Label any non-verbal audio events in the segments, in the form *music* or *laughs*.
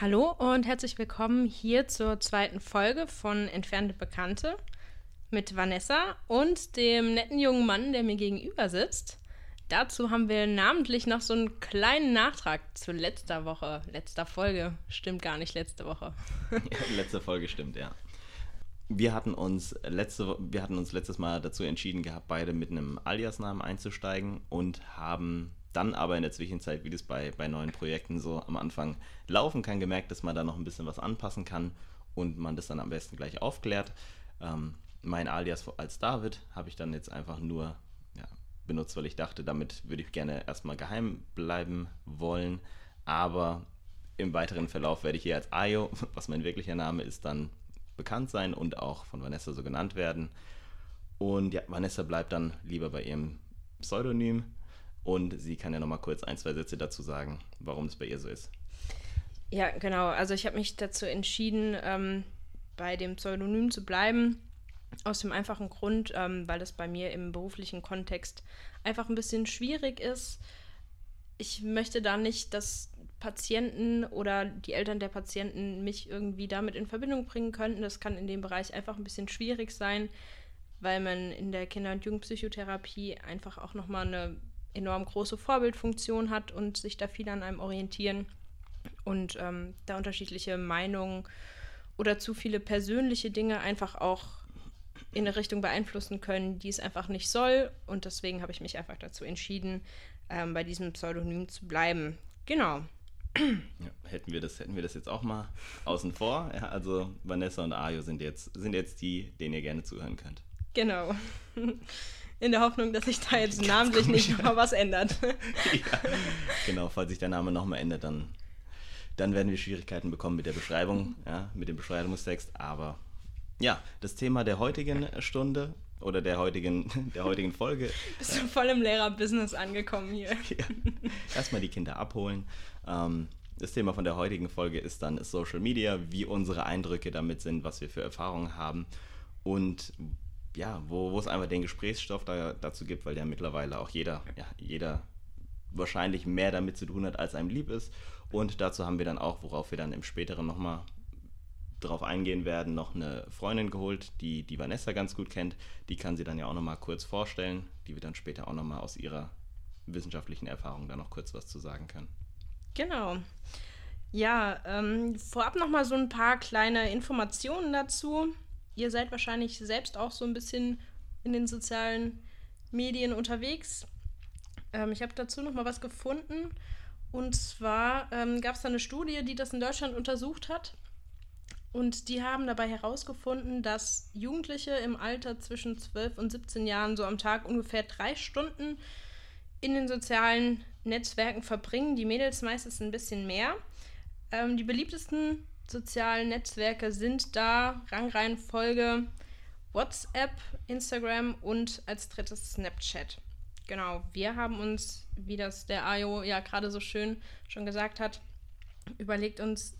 Hallo und herzlich willkommen hier zur zweiten Folge von Entfernte Bekannte mit Vanessa und dem netten jungen Mann, der mir gegenüber sitzt. Dazu haben wir namentlich noch so einen kleinen Nachtrag zu letzter Woche, letzter Folge. Stimmt gar nicht letzte Woche. *laughs* Letzte Folge stimmt, ja. Wir hatten uns letzte, wir hatten uns letztes Mal dazu entschieden gehabt, beide mit einem Alias-Namen einzusteigen und haben dann aber in der Zwischenzeit, wie das bei, bei neuen Projekten so am Anfang laufen kann, gemerkt, dass man da noch ein bisschen was anpassen kann und man das dann am besten gleich aufklärt. Ähm, mein Alias als David habe ich dann jetzt einfach nur ja, benutzt, weil ich dachte, damit würde ich gerne erstmal geheim bleiben wollen. Aber im weiteren Verlauf werde ich hier als Ayo, *laughs* was mein wirklicher Name ist, dann bekannt sein und auch von Vanessa so genannt werden. Und ja, Vanessa bleibt dann lieber bei ihrem Pseudonym und sie kann ja nochmal kurz ein, zwei Sätze dazu sagen, warum es bei ihr so ist. Ja, genau. Also ich habe mich dazu entschieden, ähm, bei dem Pseudonym zu bleiben. Aus dem einfachen Grund, ähm, weil das bei mir im beruflichen Kontext einfach ein bisschen schwierig ist. Ich möchte da nicht, dass Patienten oder die Eltern der Patienten mich irgendwie damit in Verbindung bringen könnten. Das kann in dem Bereich einfach ein bisschen schwierig sein, weil man in der Kinder- und Jugendpsychotherapie einfach auch nochmal eine enorm große Vorbildfunktion hat und sich da viele an einem orientieren und ähm, da unterschiedliche Meinungen oder zu viele persönliche Dinge einfach auch in eine Richtung beeinflussen können, die es einfach nicht soll. Und deswegen habe ich mich einfach dazu entschieden, ähm, bei diesem Pseudonym zu bleiben. Genau. Ja, hätten, wir das, hätten wir das jetzt auch mal außen vor. Ja, also Vanessa und Ayo sind jetzt, sind jetzt die, denen ihr gerne zuhören könnt. Genau. In der Hoffnung, dass sich da jetzt namentlich nicht noch mal was ändert. *laughs* *laughs* ja, genau, falls sich der Name noch mal ändert, dann, dann werden wir Schwierigkeiten bekommen mit der Beschreibung, ja, mit dem Beschreibungstext. Aber ja, das Thema der heutigen Stunde oder der heutigen, *laughs* der heutigen Folge. Bist du voll im Lehrerbusiness angekommen hier. Ja. Erstmal die Kinder abholen. Ähm, das Thema von der heutigen Folge ist dann Social Media, wie unsere Eindrücke damit sind, was wir für Erfahrungen haben und ja, wo, wo es einfach den Gesprächsstoff da, dazu gibt, weil ja mittlerweile auch jeder, ja, jeder wahrscheinlich mehr damit zu tun hat, als einem lieb ist. Und dazu haben wir dann auch, worauf wir dann im späteren nochmal drauf eingehen werden, noch eine Freundin geholt, die die Vanessa ganz gut kennt. Die kann sie dann ja auch nochmal kurz vorstellen, die wir dann später auch nochmal aus ihrer wissenschaftlichen Erfahrung da noch kurz was zu sagen kann. Genau. Ja, ähm, vorab nochmal so ein paar kleine Informationen dazu. Ihr seid wahrscheinlich selbst auch so ein bisschen in den sozialen Medien unterwegs. Ähm, ich habe dazu nochmal was gefunden. Und zwar ähm, gab es da eine Studie, die das in Deutschland untersucht hat. Und die haben dabei herausgefunden, dass Jugendliche im Alter zwischen 12 und 17 Jahren so am Tag ungefähr drei Stunden in den sozialen Netzwerken verbringen. Die Mädels meistens ein bisschen mehr. Ähm, die beliebtesten sozialen Netzwerke sind da Rangreihenfolge WhatsApp, Instagram und als drittes Snapchat. Genau, wir haben uns, wie das der Ayo ja gerade so schön schon gesagt hat, überlegt uns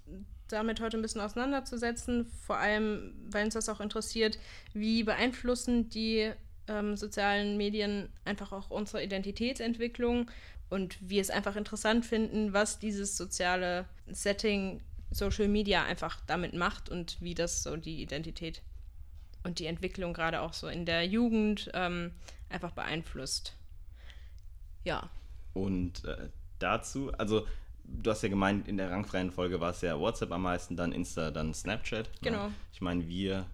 damit heute ein bisschen auseinanderzusetzen, vor allem, weil uns das auch interessiert, wie beeinflussen die ähm, sozialen Medien einfach auch unsere Identitätsentwicklung und wir es einfach interessant finden, was dieses soziale Setting Social Media einfach damit macht und wie das so die Identität und die Entwicklung gerade auch so in der Jugend ähm, einfach beeinflusst. Ja. Und äh, dazu, also du hast ja gemeint, in der rangfreien Folge war es ja WhatsApp am meisten, dann Insta, dann Snapchat. Ne? Genau. Ja. Ich meine, wir,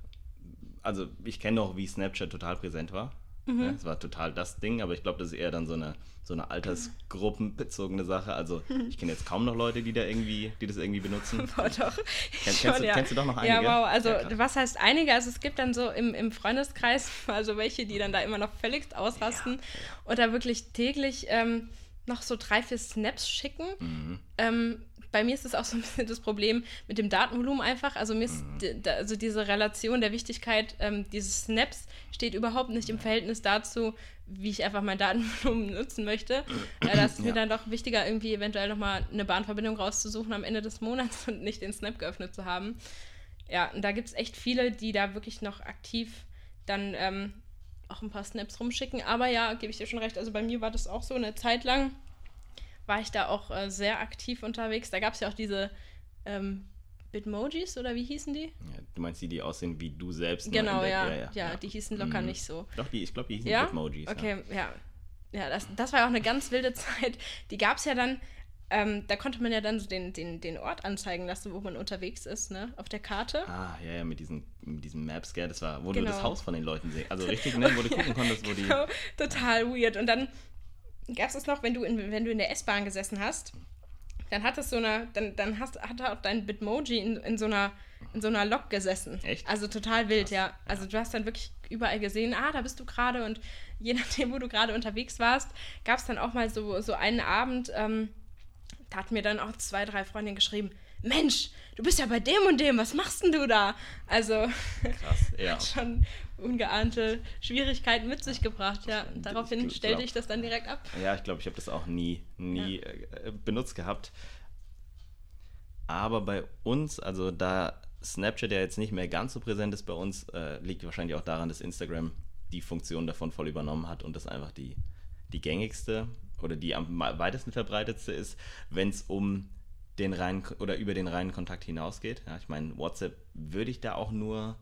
also ich kenne auch, wie Snapchat total präsent war. Mhm. Ja, es war total das Ding, aber ich glaube, das ist eher dann so eine, so eine altersgruppenbezogene Sache. Also ich kenne jetzt kaum noch Leute, die da irgendwie, die das irgendwie benutzen. *laughs* Boah, doch. Kenn, kennst, du, ja. kennst, du, doch noch einige? Ja, wow. Also ja, was heißt einige? Also es gibt dann so im, im Freundeskreis, *laughs* also welche, die dann da immer noch völlig ausrasten oder wirklich täglich ähm, noch so drei, vier Snaps schicken. Mhm. Ähm, bei mir ist das auch so ein bisschen das Problem mit dem Datenvolumen einfach. Also mir ist mhm. also diese Relation der Wichtigkeit ähm, dieses Snaps steht überhaupt nicht im Verhältnis dazu, wie ich einfach mein Datenvolumen *laughs* nutzen möchte. Ja, da ist ja. mir dann doch wichtiger, irgendwie eventuell nochmal eine Bahnverbindung rauszusuchen am Ende des Monats und nicht den Snap geöffnet zu haben. Ja, und da gibt es echt viele, die da wirklich noch aktiv dann ähm, auch ein paar Snaps rumschicken. Aber ja, gebe ich dir schon recht. Also bei mir war das auch so eine Zeit lang, war ich da auch äh, sehr aktiv unterwegs. Da gab es ja auch diese ähm, Bitmojis oder wie hießen die? Ja, du meinst die, die aussehen wie du selbst? nur Genau, ja. ja, ja, ja, die hießen locker Mhm. nicht so. Doch, die, ich glaube, die hießen Ja? Bitmojis. Okay, ja. Ja, das, das war ja auch eine ganz wilde *laughs* Zeit. Die gab es ja dann, ähm, da konnte man ja dann so den, den, den Ort anzeigen lassen, wo man unterwegs ist, ne? Auf der Karte. Ah, ja, ja, mit diesen, mit diesen Maps, gell, das war, wo Genau. du das Haus von den Leuten sehen. Also *laughs* richtig, ne, wo du gucken konntest, wo die. Genau, total weird. Und dann gab es es noch, wenn du in, wenn du in der S-Bahn gesessen hast, dann hat es so eine, dann, dann hast, hat auch dein Bitmoji in, in so einer in so einer Lok gesessen. Echt? Also total wild, ja. Also du hast dann wirklich überall gesehen, ah, da bist du gerade und *laughs* je nachdem, wo du gerade unterwegs warst, gab es dann auch mal so, so einen Abend, ähm, da hat mir dann auch zwei, drei Freundinnen geschrieben, Mensch, du bist ja bei dem und dem, was machst denn du da? Also Krass, *laughs* ja. hat schon ungeahnte Schwierigkeiten mit sich gebracht, ja. Ich daraufhin glaub- stellte ich das dann direkt ab. Ja, ich glaube, ich habe das auch nie, nie äh, benutzt gehabt. Aber bei uns, also da Snapchat ja jetzt nicht mehr ganz so präsent ist bei uns, äh, liegt wahrscheinlich auch daran, dass Instagram die Funktion davon voll übernommen hat und das einfach die, die gängigste oder die am weitesten verbreitetste ist, wenn es um den reinen oder über den reinen Kontakt hinausgeht. Ja, ich meine, WhatsApp würde ich da auch nur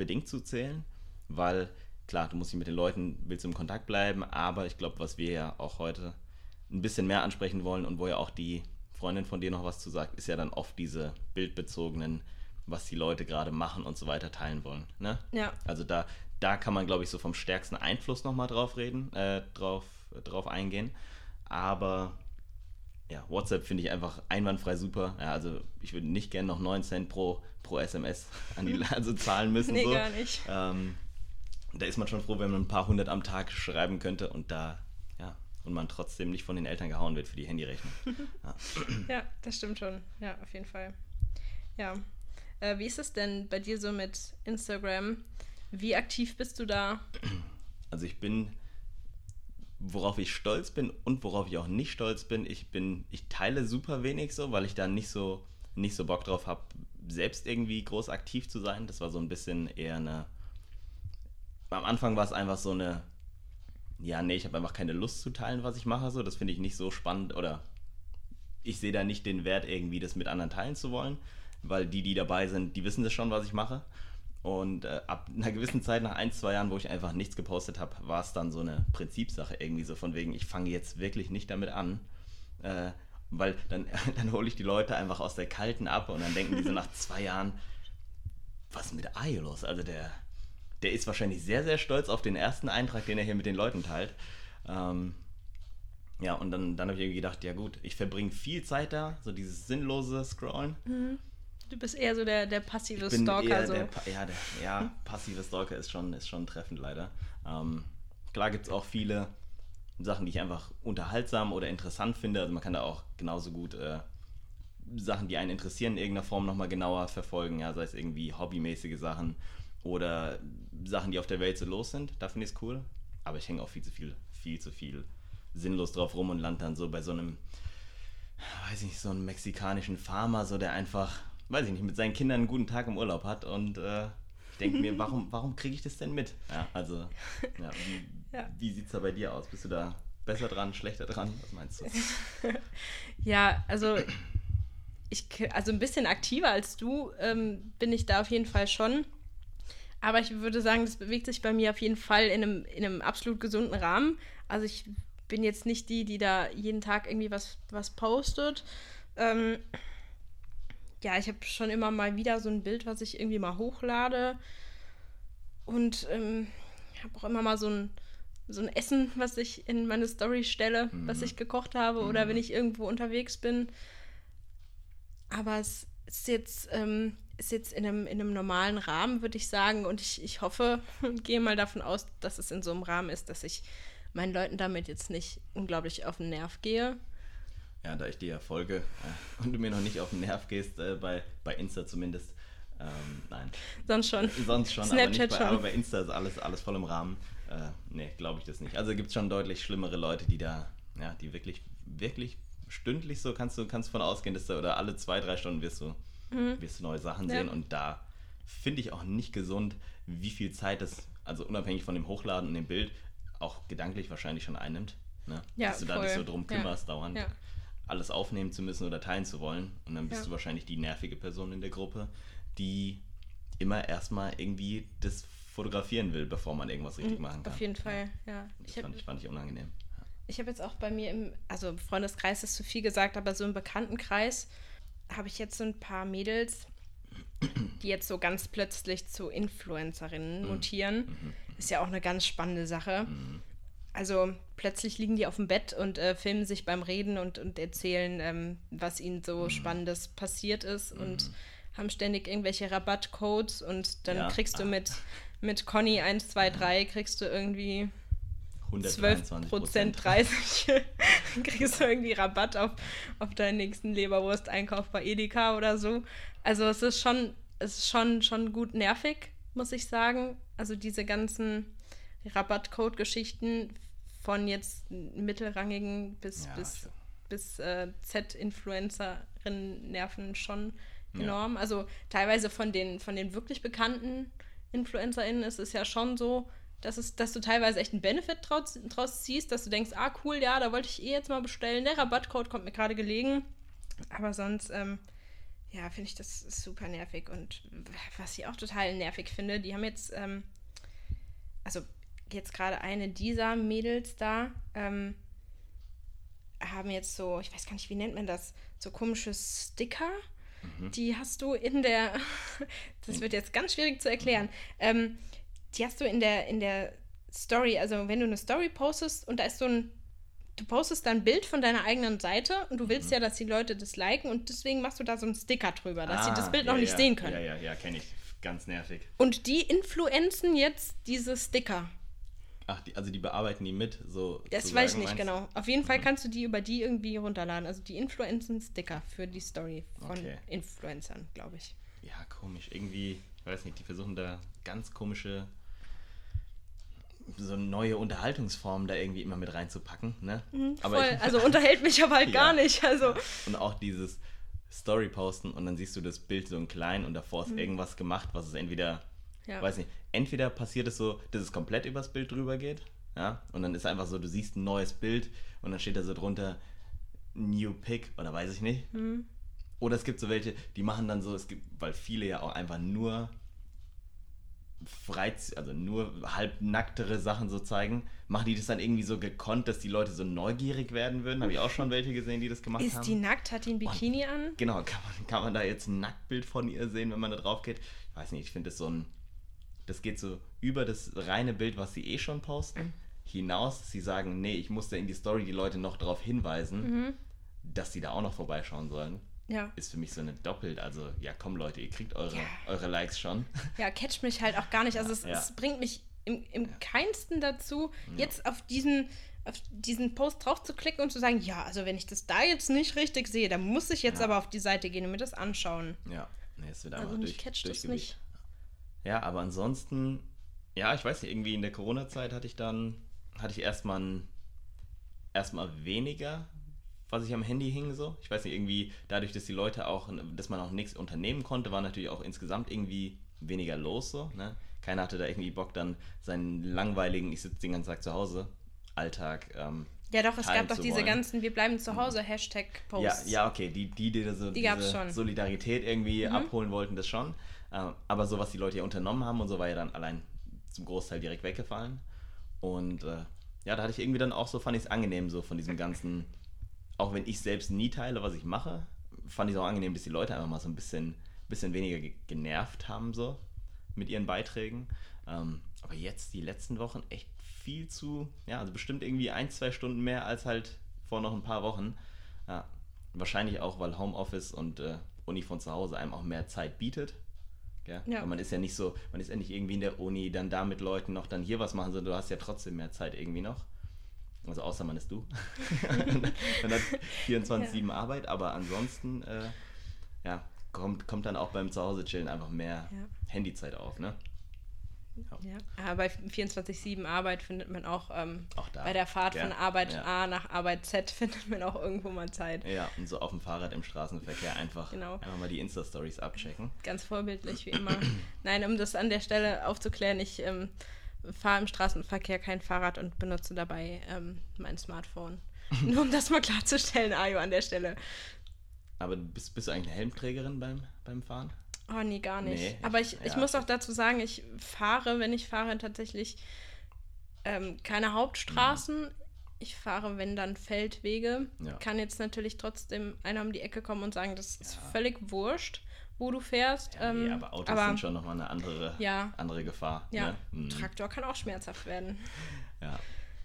bedingt zu zählen, weil klar, du musst dich mit den Leuten, willst im Kontakt bleiben, aber ich glaube, was wir ja auch heute ein bisschen mehr ansprechen wollen und wo ja auch die Freundin von dir noch was zu sagt, ist ja dann oft diese bildbezogenen, was die Leute gerade machen und so weiter teilen wollen. Ne? Ja. Also da, da kann man, glaube ich, so vom stärksten Einfluss nochmal drauf reden, äh, drauf, drauf eingehen. Aber ja, WhatsApp finde ich einfach einwandfrei super. Ja, also ich würde nicht gerne noch 9 Cent pro, pro SMS an die, *laughs* also zahlen müssen. Nee, so. gar nicht. Ähm, da ist man schon froh, wenn man ein paar hundert am Tag schreiben könnte und da, ja, und man trotzdem nicht von den Eltern gehauen wird für die Handyrechnung. *laughs* Ja. Ja, das stimmt schon. Ja, auf jeden Fall. Ja. Äh, wie ist es denn bei dir so mit Instagram? Wie aktiv bist du da? Also ich bin, worauf ich stolz bin und worauf ich auch nicht stolz bin, ich bin, ich teile super wenig so, weil ich da nicht so, nicht so Bock drauf habe, selbst irgendwie groß aktiv zu sein. Das war so ein bisschen eher eine. Am Anfang war es einfach so eine, ja, nee, ich habe einfach keine Lust zu teilen, was ich mache. So, das finde ich nicht so spannend oder ich sehe da nicht den Wert, irgendwie das mit anderen teilen zu wollen, weil die, die dabei sind, die wissen das schon, was ich mache. Und äh, ab einer gewissen Zeit, nach ein, zwei Jahren, wo ich einfach nichts gepostet habe, war es dann so eine Prinzipsache irgendwie so von wegen, ich fange jetzt wirklich nicht damit an. Äh, weil dann, *laughs* dann hole ich die Leute einfach aus der Kalten ab und dann denken die so *laughs* nach zwei Jahren, was ist mit Ayo los? Also der, der ist wahrscheinlich sehr, sehr stolz auf den ersten Eintrag, den er hier mit den Leuten teilt. Ähm, ja, und dann, dann habe ich irgendwie gedacht, ja gut, ich verbringe viel Zeit da, so dieses sinnlose Scrollen. Du bist eher so der, der passive Ich bin Stalker. eher so. der, ja, der, ja, passive Stalker ist schon, ist schon treffend leider. Ähm, klar gibt es auch viele Sachen, die ich einfach unterhaltsam oder interessant finde. Also man kann da auch genauso gut äh, Sachen, die einen interessieren, in irgendeiner Form nochmal genauer verfolgen. Ja, sei es irgendwie hobbymäßige Sachen oder Sachen, die auf der Welt so los sind. Da finde ich es cool. Aber ich hänge auch viel zu viel, viel zu viel sinnlos drauf rum und lande dann so bei so einem weiß ich nicht, so einen mexikanischen Farmer, so der einfach, weiß ich nicht, mit seinen Kindern einen guten Tag im Urlaub hat und äh, ich denke mir, *laughs* warum, warum kriege ich das denn mit? Ja, also, ja, wie, Ja. wie sieht es da bei dir aus? Bist du da besser dran, schlechter dran? Was meinst du? *laughs* Ja, also ich, also ein bisschen aktiver als du ähm, bin ich da auf jeden Fall schon. Aber ich würde sagen, das bewegt sich bei mir auf jeden Fall in einem, in einem absolut gesunden Rahmen. Also ich bin jetzt nicht die, die da jeden Tag irgendwie was, was postet. Ähm, ja, ich habe schon immer mal wieder so ein Bild, was ich irgendwie mal hochlade. Und ähm, ich habe auch immer mal so ein, so ein Essen, was ich in meine Story stelle, was ich gekocht habe. Oder wenn ich irgendwo unterwegs bin. Aber es ist jetzt, ähm, ist jetzt in, einem, in einem normalen Rahmen, würde ich sagen. Und ich, ich hoffe und *laughs* gehe mal davon aus, dass es in so einem Rahmen ist, dass ich meinen Leuten damit jetzt nicht unglaublich auf den Nerv gehe. Ja, da ich dir ja folge äh, *laughs* und du mir noch nicht auf den Nerv gehst, äh, bei, bei Insta zumindest, ähm, nein. Sonst schon. Sonst schon, aber, Snapchat nicht bei, schon. aber bei Insta ist alles, alles voll im Rahmen. Äh, nee, glaube ich das nicht. Also gibt es schon deutlich schlimmere Leute, die da, ja, die wirklich, wirklich stündlich so kannst du kannst von ausgehen, dass du oder alle zwei, drei Stunden wirst du, wirst du neue Sachen Mhm. Ja. sehen und da finde ich auch nicht gesund, wie viel Zeit das, also unabhängig von dem Hochladen und dem Bild, auch gedanklich wahrscheinlich schon einnimmt. Ne? Ja, dass du da voll. dich so drum Ja. kümmerst dauernd. Ja. alles aufnehmen zu müssen oder teilen zu wollen. Und dann bist Ja. du wahrscheinlich die nervige Person in der Gruppe, die immer erstmal irgendwie das fotografieren will, bevor man irgendwas richtig machen kann. Mhm, Auf jeden Fall, ja. Das Ich habe fand ich, fand ich unangenehm. ich hab jetzt auch bei mir im, also im Freundeskreis ist zu viel gesagt, aber so im Bekanntenkreis habe ich jetzt so ein paar Mädels, die jetzt so ganz plötzlich zu Mhm. Influencerinnen mutieren. Ist ja auch eine ganz spannende Sache. Mhm. Also plötzlich liegen die auf dem Bett und äh, filmen sich beim Reden und, und erzählen, ähm, was ihnen so Mhm. Spannendes passiert ist und haben ständig irgendwelche Rabattcodes und dann Ja. kriegst du Ah. mit, *laughs* mit Conny 1, 2, 3 kriegst du irgendwie 12 123 Prozent 30 *laughs* kriegst du irgendwie Rabatt auf, auf deinen nächsten Leberwursteinkauf bei Edeka oder so. Also es ist schon, es ist schon, schon gut nervig, muss ich sagen. Also diese ganzen Rabattcode-Geschichten von jetzt mittelrangigen bis, Ja, bis, bis äh, Z-Influencerinnen nerven schon Ja. enorm. Also teilweise von den, von den wirklich bekannten InfluencerInnen ist es ja schon so, dass, es, dass du teilweise echt einen Benefit draus, draus ziehst, dass du denkst, ah cool, ja, da wollte ich eh jetzt mal bestellen. Der Rabattcode kommt mir gerade gelegen. Aber sonst, ähm, ja, finde ich das super nervig. Und was ich auch total nervig finde, die haben jetzt, ähm, also jetzt gerade eine dieser Mädels da, ähm, haben jetzt so, ich weiß gar nicht, wie nennt man das, so komische Sticker. Die hast du in der, *laughs* das wird jetzt ganz schwierig zu erklären, ähm, die hast du in der, in der Story, also wenn du eine Story postest und da ist so ein, du postest da ein Bild von deiner eigenen Seite und du willst ja, dass die Leute das liken und deswegen machst du da so einen Sticker drüber, dass sie das Bild noch Ah, ja, nicht ja, sehen können. Ja, ja, ja, kenne ich. Ganz nervig. Und die influenzen jetzt diese Sticker. Ach, die, also die bearbeiten die mit, so. Das weiß ich nicht genau. Auf jeden Fall kannst du die über die irgendwie runterladen. Also die influenzen Sticker für die Story von Okay. Influencern, glaube ich. Ja, komisch. Irgendwie, ich weiß nicht, die versuchen da ganz komische, so neue Unterhaltungsformen da irgendwie immer mit reinzupacken, ne? Aber Voll. ich- *laughs* also unterhält mich aber halt Ja. gar nicht. Also Und auch dieses Story posten und dann siehst du das Bild so in klein und davor ist irgendwas gemacht, was es entweder, Mhm. Ja. weiß nicht, entweder passiert es so, dass es komplett übers Bild drüber geht, ja, und dann ist einfach so, du siehst ein neues Bild und dann steht da so drunter New Pick oder weiß ich nicht. Mhm. Oder es gibt so welche, die machen dann so, es gibt, weil viele ja auch einfach nur Freiz also nur halbnacktere Sachen so zeigen, machen die das dann irgendwie so gekonnt, dass die Leute so neugierig werden würden. Habe ich auch schon welche gesehen, die das gemacht ist haben. die nackt, hat die ein Bikini an? Genau, kann man, kann man da jetzt ein Nacktbild von ihr sehen, wenn man da drauf geht? Ich weiß nicht, ich finde das so ein. Das geht so über das reine Bild, was sie eh schon posten, hinaus. dass Sie sagen, nee, ich muss da in die Story die Leute noch darauf hinweisen, dass sie da auch noch vorbeischauen sollen. Ja. Ist für mich so eine doppelt. Also, ja, komm Leute, ihr kriegt eure, Ja. eure Likes schon. Ja, catcht mich halt auch gar nicht. Also es, Ja. es bringt mich im, im keinsten dazu, jetzt auf diesen, auf diesen Post drauf zu klicken und zu sagen, ja, also wenn ich das da jetzt nicht richtig sehe, dann muss ich jetzt aber auf die Seite gehen und mir das anschauen. Ja, nee, es wird einfach Also durch, catcht das durchgewischt. nicht. Ja, aber ansonsten, ja, ich weiß nicht, irgendwie in der Corona-Zeit hatte ich dann, hatte ich erstmal ein, erstmal weniger, was ich am Handy hing so. Ich weiß nicht, irgendwie dadurch, dass die Leute auch, dass man auch nichts unternehmen konnte, war natürlich auch insgesamt irgendwie weniger los so, ne? Keiner hatte da irgendwie Bock dann seinen langweiligen, ich sitze den ganzen Tag zu Hause, Alltag, ähm, Ja, doch, es gab doch diese wollen. ganzen Wir bleiben zu Hause Ja, Hashtag-Posts. ja, okay, die, die, die, da so Die diese schon. Mhm. Solidarität irgendwie abholen wollten, das schon. Ähm, aber so, was die Leute ja unternommen haben und so, war ja dann allein zum Großteil direkt weggefallen. Und äh, ja, da hatte ich irgendwie dann auch so, fand ich es angenehm, so von diesem ganzen, auch wenn ich selbst nie teile, was ich mache, fand ich es auch angenehm, dass die Leute einfach mal so ein bisschen, bisschen weniger ge genervt haben, so mit ihren Beiträgen. Ähm, aber jetzt, die letzten Wochen, echt viel zu, ja, also bestimmt irgendwie ein, zwei Stunden mehr als halt vor noch ein paar Wochen. Ja, wahrscheinlich auch, weil Homeoffice und äh, Uni von zu Hause einem auch mehr Zeit bietet. Ja. Weil man ist ja nicht so, man ist ja nicht irgendwie in der Uni, dann da mit Leuten noch dann hier was machen, sondern du hast ja trotzdem mehr Zeit irgendwie noch. Also außer man ist du. *laughs* dann hat 24-7 Arbeit, aber ansonsten, äh, ja, kommt, kommt dann auch beim Zuhause-Chillen einfach mehr Ja. Handyzeit auf, ne? Ja, aber bei 24-7 Arbeit findet man auch, ähm, Auch da, bei der Fahrt gell? von Arbeit Ja. A nach Arbeit Z *laughs* findet man auch irgendwo mal Zeit. Ja, und so auf dem Fahrrad im Straßenverkehr einfach, Genau. einfach mal die Insta-Stories abchecken. Ganz vorbildlich, wie immer. *clears throat* Nein, um das an der Stelle aufzuklären, ich ähm, fahre im Straßenverkehr kein Fahrrad und benutze dabei ähm, mein Smartphone. *laughs* Nur um das mal klarzustellen, Ayo, an der Stelle. Aber bist, bist du eigentlich eine Helmträgerin beim, beim Fahren? Oh, nee, gar nicht. Nee, Aber ich, ich- ich ja. muss auch dazu sagen, ich fahre, wenn ich fahre, tatsächlich ähm, keine Hauptstraßen. Ich fahre, wenn dann Feldwege. Ja. Kann jetzt natürlich trotzdem einer um die Ecke kommen und sagen, das ist Ja. völlig wurscht, wo du fährst. Ja, nee, ähm, aber Autos sind schon nochmal eine andere, Ja. andere Gefahr. Ja, Ne? Mhm. Traktor kann auch schmerzhaft werden. *laughs* ja.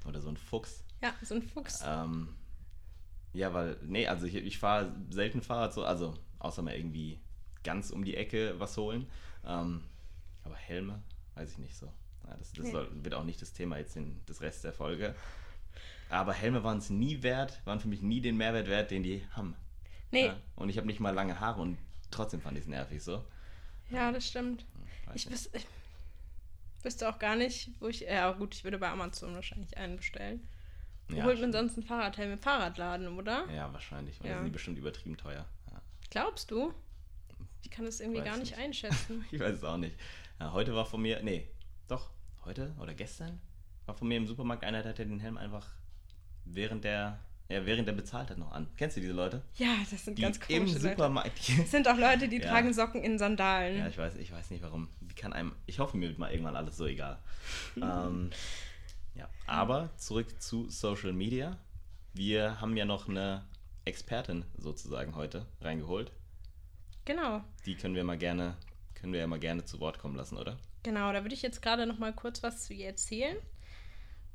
Oder so ein Fuchs. Ja, so ein Fuchs. Ähm, ja, weil, nee, also ich, ich fahre selten Fahrrad so, also außer mal irgendwie ganz um die Ecke was holen. Ähm, aber Helme, weiß ich nicht so. Ja, das das Nee. soll, wird auch nicht das Thema jetzt in das Rest der Folge. Aber Helme waren es nie wert, waren für mich nie den Mehrwert wert, den die haben. Nee, Ja? Und ich habe nicht mal lange Haare und trotzdem fand ich es nervig so. ja, das stimmt. Weiß Ich, wüs ich wüsste auch gar nicht, wo ich. Ja, gut, ich würde bei Amazon wahrscheinlich einen bestellen. Wo ja, holt man sonst ein Fahrradhelm im Fahrradladen, oder? ja, wahrscheinlich. Und Ja. die sind die bestimmt übertrieben teuer. Ja. Glaubst du? Ich kann das irgendwie Weiß gar nicht, nicht. einschätzen. *laughs* Ich weiß es auch nicht. Ja, heute war von mir, nee, doch, heute oder gestern war von mir im Supermarkt einer, der hatte den Helm einfach während der, ja, während der bezahlt hat noch an. Kennst du diese Leute? Ja, das sind Die ganz im komische Leute. Supermarkt. *laughs* Es sind auch Leute, die Ja. tragen Socken in Sandalen. ja, ich weiß, ich weiß nicht warum. Wie kann einem, ich hoffe, mir wird mal irgendwann alles so egal. *laughs* ähm, ja, aber zurück zu Social Media. Wir haben ja noch eine Expertin sozusagen heute reingeholt. Genau. Die können wir mal gerne, können wir ja mal gerne zu Wort kommen lassen, oder? Genau, da würde ich jetzt gerade noch mal kurz was zu ihr erzählen.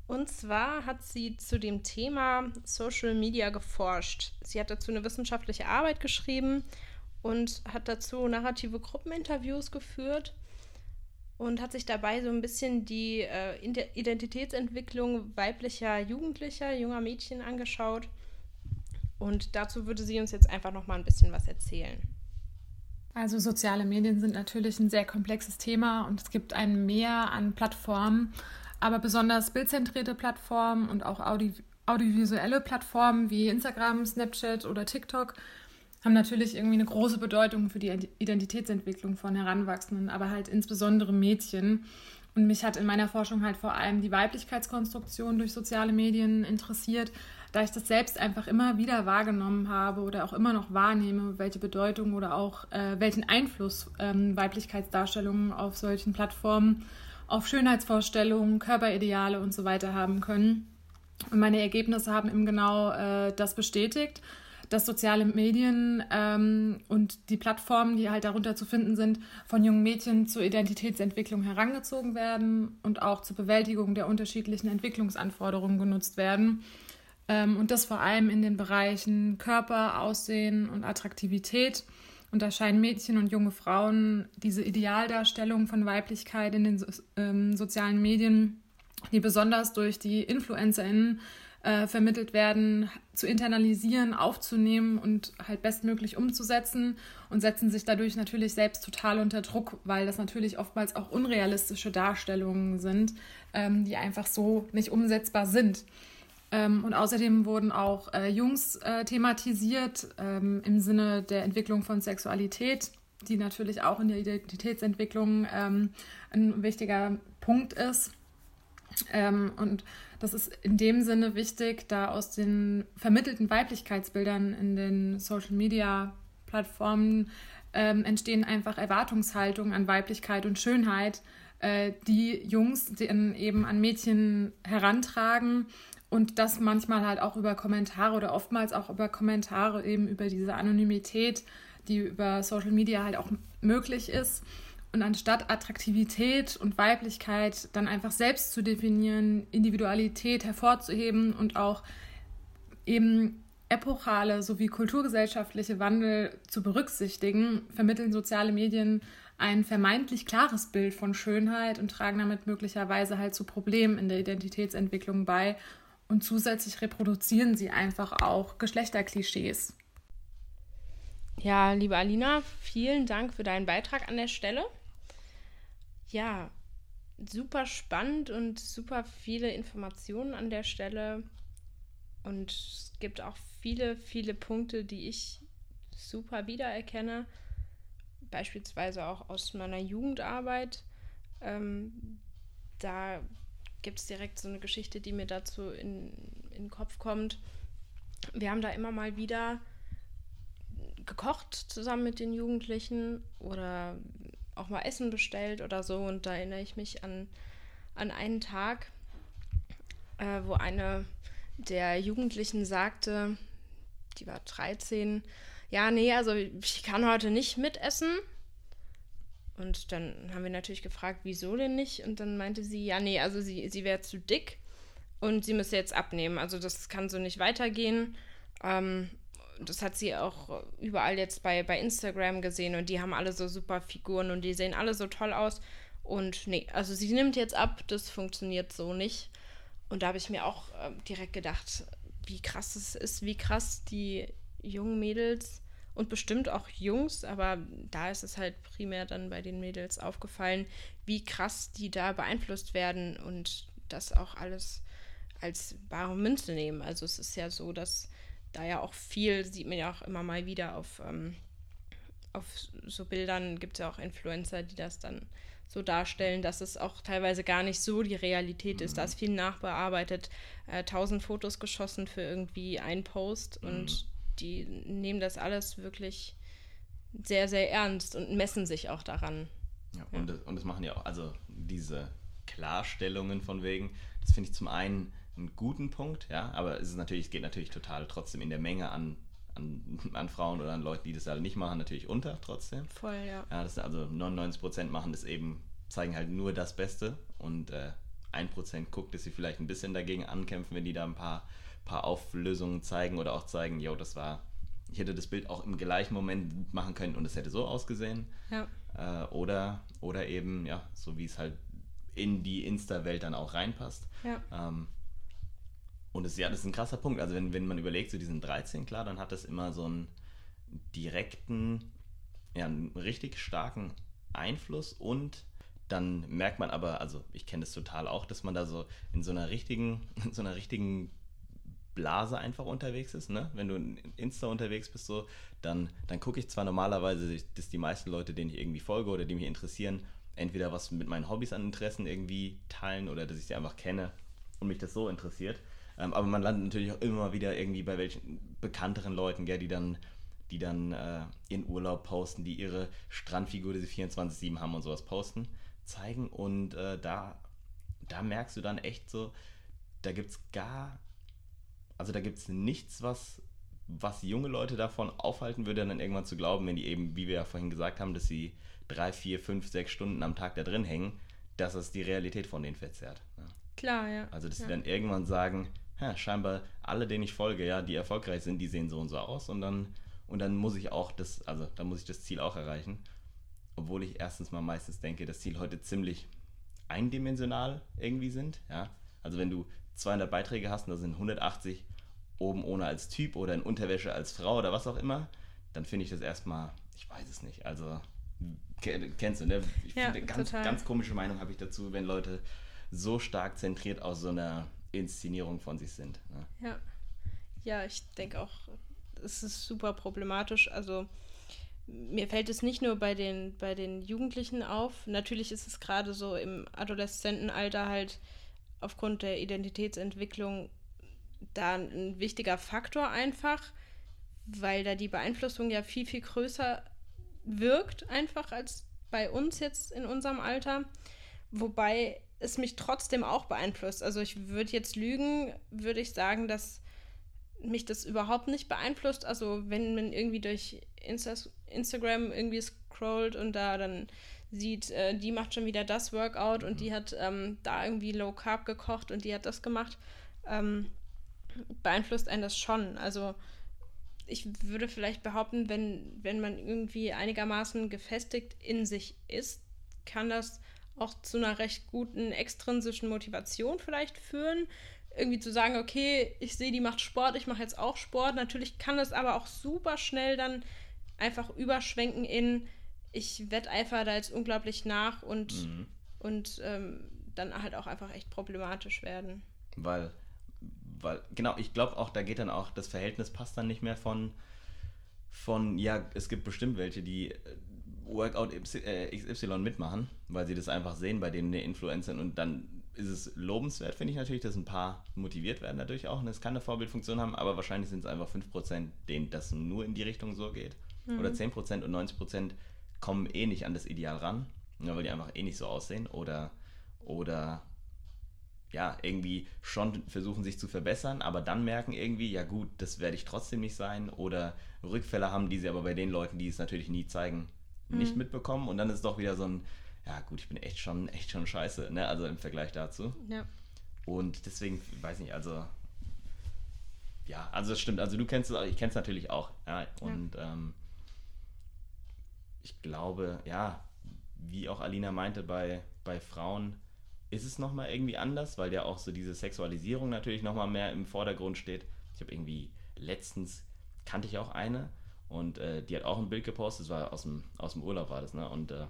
Und zwar hat sie zu dem Thema Social Media geforscht. Sie hat dazu eine wissenschaftliche Arbeit geschrieben und hat dazu narrative Gruppeninterviews geführt und hat sich dabei so ein bisschen die äh, Ide- Identitätsentwicklung weiblicher Jugendlicher, junger Mädchen angeschaut. Und dazu würde sie uns jetzt einfach noch mal ein bisschen was erzählen. Also soziale Medien sind natürlich ein sehr komplexes Thema und es gibt ein Mehr an Plattformen, aber besonders bildzentrierte Plattformen und auch audi audiovisuelle Plattformen wie Instagram, Snapchat oder TikTok haben natürlich irgendwie eine große Bedeutung für die Identitätsentwicklung von Heranwachsenden, aber halt insbesondere Mädchen. Und mich hat in meiner Forschung halt vor allem die Weiblichkeitskonstruktion durch soziale Medien interessiert, da ich das selbst einfach immer wieder wahrgenommen habe oder auch immer noch wahrnehme, welche Bedeutung oder auch äh, welchen Einfluss ähm, Weiblichkeitsdarstellungen auf solchen Plattformen auf Schönheitsvorstellungen, Körperideale und so weiter haben können. Und meine Ergebnisse haben eben genau äh, das bestätigt, dass soziale Medien ähm, und die Plattformen, die halt darunter zu finden sind, von jungen Mädchen zur Identitätsentwicklung herangezogen werden und auch zur Bewältigung der unterschiedlichen Entwicklungsanforderungen genutzt werden. Ähm, und das vor allem in den Bereichen Körper, Aussehen und Attraktivität. Und da scheinen Mädchen und junge Frauen diese Idealdarstellung von Weiblichkeit in den so, ähm, sozialen Medien, die besonders durch die InfluencerInnen äh, vermittelt werden, zu internalisieren, aufzunehmen und halt bestmöglich umzusetzen und setzen sich dadurch natürlich selbst total unter Druck, weil das natürlich oftmals auch unrealistische Darstellungen sind, ähm, die einfach so nicht umsetzbar sind. Ähm, und außerdem wurden auch äh, Jungs äh, thematisiert ähm, im Sinne der Entwicklung von Sexualität, die natürlich auch in der Identitätsentwicklung ähm, ein wichtiger Punkt ist. Ähm, und das ist in dem Sinne wichtig, da aus den vermittelten Weiblichkeitsbildern in den Social-Media-Plattformen ähm, entstehen einfach Erwartungshaltungen an Weiblichkeit und Schönheit, äh, die Jungs dann eben an Mädchen herantragen und das manchmal halt auch über Kommentare oder oftmals auch über Kommentare eben über diese Anonymität, die über Social Media halt auch möglich ist. Und anstatt Attraktivität und Weiblichkeit dann einfach selbst zu definieren, Individualität hervorzuheben und auch eben epochale sowie kulturgesellschaftliche Wandel zu berücksichtigen, vermitteln soziale Medien ein vermeintlich klares Bild von Schönheit und tragen damit möglicherweise halt zu Problemen in der Identitätsentwicklung bei. Und zusätzlich reproduzieren sie einfach auch Geschlechterklischees. Ja, liebe Alina, vielen Dank für deinen Beitrag an der Stelle. Ja, super spannend und super viele Informationen an der Stelle. Und es gibt auch viele, viele Punkte, die ich super wiedererkenne. Beispielsweise auch aus meiner Jugendarbeit. Ähm, da gibt es direkt so eine Geschichte, die mir dazu in, in den Kopf kommt. wir haben da immer mal wieder gekocht zusammen mit den Jugendlichen oder auch mal Essen bestellt oder so. Und da erinnere ich mich an, an einen Tag, äh, wo eine der Jugendlichen sagte, die war 13, ja, nee, also ich kann heute nicht mitessen. Und dann haben wir natürlich gefragt, wieso denn nicht? Und dann meinte sie, ja, nee, also sie, sie wäre zu dick und sie müsse jetzt abnehmen. Also das kann so nicht weitergehen. Ähm, das hat sie auch überall jetzt bei, bei Instagram gesehen und die haben alle so super Figuren und die sehen alle so toll aus. Und nee, also sie nimmt jetzt ab, das funktioniert so nicht. Und da habe ich mir auch äh, direkt gedacht, wie krass es ist, wie krass die jungen Mädels und bestimmt auch Jungs, aber da ist es halt primär dann bei den Mädels aufgefallen, wie krass die da beeinflusst werden und das auch alles als bare Münze nehmen. Also es ist ja so, dass da ja auch viel, sieht man ja auch immer mal wieder auf, ähm, auf so Bildern, gibt es ja auch Influencer, die das dann so darstellen, dass es auch teilweise gar nicht so die Realität mhm. ist. Da ist viel nachbearbeitet, äh, tausend Fotos geschossen für irgendwie einen Post mhm. und die nehmen das alles wirklich sehr, sehr ernst und messen sich auch daran. Ja, und, ja. Das, und das machen ja auch, also diese Klarstellungen von wegen, das finde ich zum einen einen guten Punkt, ja, aber es ist natürlich, es geht natürlich total trotzdem in der Menge an, an, an Frauen oder an Leuten, die das alle nicht machen, natürlich unter trotzdem. Voll, ja. ja das, also 99% machen das eben, zeigen halt nur das Beste und äh, 1% guckt, dass sie vielleicht ein bisschen dagegen ankämpfen, wenn die da ein paar, paar Auflösungen zeigen oder auch zeigen, yo, das war, ich hätte das Bild auch im gleichen Moment machen können und es hätte so ausgesehen. Ja. Äh, oder, oder eben, ja, so wie es halt in die Insta-Welt dann auch reinpasst. Ja. Ähm, und das, ja, das ist ein krasser Punkt. Also wenn, wenn man überlegt, so diesen 13, klar, dann hat das immer so einen direkten, ja, einen richtig starken Einfluss und dann merkt man aber, also ich kenne das total auch, dass man da so in so einer richtigen, *laughs* in so einer richtigen Blase einfach unterwegs ist, ne? Wenn du in Insta unterwegs bist, so, dann, dann gucke ich zwar normalerweise, dass die meisten Leute, denen ich irgendwie folge oder die mich interessieren, entweder was mit meinen Hobbys an Interessen irgendwie teilen oder dass ich sie einfach kenne und mich das so interessiert. Ähm, aber man landet natürlich auch immer wieder irgendwie bei welchen bekannteren Leuten, gell, die dann, die dann äh, ihren Urlaub posten, die ihre Strandfigur, die sie 24-7 haben und sowas posten, zeigen. Und äh, da, da merkst du dann echt so, da gibt es gar, also da gibt es nichts, was, was junge Leute davon aufhalten würde, dann irgendwann zu glauben, wenn die eben, wie wir ja vorhin gesagt haben, dass sie drei, vier, fünf, sechs Stunden am Tag da drin hängen, dass es die Realität von denen verzerrt. Ja. Klar, ja. Also, dass ja. sie dann irgendwann sagen, ja, scheinbar alle, denen ich folge, ja, die erfolgreich sind, die sehen so und so aus und dann, und dann muss ich auch das, also dann muss ich das Ziel auch erreichen. Obwohl ich erstens mal meistens denke, das Ziel heute ziemlich eindimensional irgendwie sind, ja. Also wenn du 200 Beiträge hast und da sind 180 oben ohne als Typ oder in Unterwäsche als Frau oder was auch immer, dann finde ich das erstmal, ich weiß es nicht, also kennst du, ne? Ich ja, finde, ganz, ganz komische Meinung habe ich dazu, wenn Leute so stark zentriert aus so einer Inszenierung von sich sind. Ne? Ja. Ja, ich denke auch, es ist super problematisch. Also mir fällt es nicht nur bei den, bei den Jugendlichen auf. Natürlich ist es gerade so im Adoleszentenalter halt aufgrund der Identitätsentwicklung da ein wichtiger Faktor einfach, weil da die Beeinflussung ja viel, viel größer wirkt einfach als bei uns jetzt in unserem Alter. Wobei es mich trotzdem auch beeinflusst. Also ich würde jetzt lügen, würde ich sagen, dass mich das überhaupt nicht beeinflusst. Also wenn man irgendwie durch Insta Instagram irgendwie scrollt und da dann sieht, äh, die macht schon wieder das Workout und die mhm. hat ähm, da irgendwie Low Carb gekocht und die hat das gemacht, ähm, beeinflusst einen das schon. Also ich würde vielleicht behaupten, wenn, wenn man irgendwie einigermaßen gefestigt in sich ist, kann das auch zu einer recht guten extrinsischen Motivation vielleicht führen. Irgendwie zu sagen, okay, ich sehe, die macht Sport, ich mache jetzt auch Sport. Natürlich kann es aber auch super schnell dann einfach überschwenken in, ich wetteifere da jetzt unglaublich nach und, mhm. und ähm, dann halt auch einfach echt problematisch werden. Weil, weil, genau, ich glaube auch, da geht dann auch, das Verhältnis passt dann nicht mehr von, von, ja, es gibt bestimmt welche, die Workout XY äh, mitmachen, weil sie das einfach sehen bei den Influencern und dann ist es lobenswert, finde ich natürlich, dass ein paar motiviert werden dadurch auch und es kann eine Vorbildfunktion haben, aber wahrscheinlich sind es einfach 5%, denen das nur in die Richtung so geht. Mhm. Oder 10% und 90% kommen eh nicht an das Ideal ran, weil die einfach eh nicht so aussehen oder, oder ja, irgendwie schon versuchen sich zu verbessern, aber dann merken irgendwie, ja gut, das werde ich trotzdem nicht sein oder Rückfälle haben, die sie aber bei den Leuten, die es natürlich nie zeigen, nicht mhm. mitbekommen und dann ist es doch wieder so ein, ja gut, ich bin echt schon, echt schon scheiße, ne? Also im Vergleich dazu. Ja. Und deswegen, weiß nicht, also ja, also das stimmt. Also du kennst es, ich kenne es natürlich auch. Ja, und ja. Ähm, ich glaube, ja, wie auch Alina meinte, bei, bei Frauen ist es nochmal irgendwie anders, weil ja auch so diese Sexualisierung natürlich nochmal mehr im Vordergrund steht. Ich habe irgendwie letztens, kannte ich auch eine und äh, die hat auch ein Bild gepostet, das war aus dem, aus dem Urlaub war das, ne? Und äh,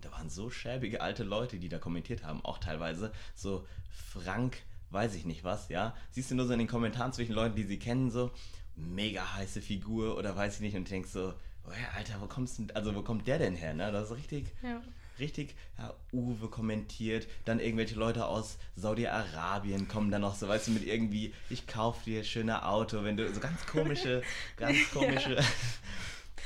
da waren so schäbige alte Leute, die da kommentiert haben, auch teilweise so Frank, weiß ich nicht was, ja. Siehst du nur so in den Kommentaren zwischen Leuten, die sie kennen, so mega heiße Figur oder weiß ich nicht und denkst so, oh ja, Alter, wo kommst du, also wo kommt der denn her, ne? Das ist richtig, ja richtig, ja, Uwe kommentiert, dann irgendwelche Leute aus Saudi-Arabien kommen dann noch so, weißt du, mit irgendwie, ich kaufe dir schöne Auto, wenn du so ganz komische, *laughs* ganz komische. Ja.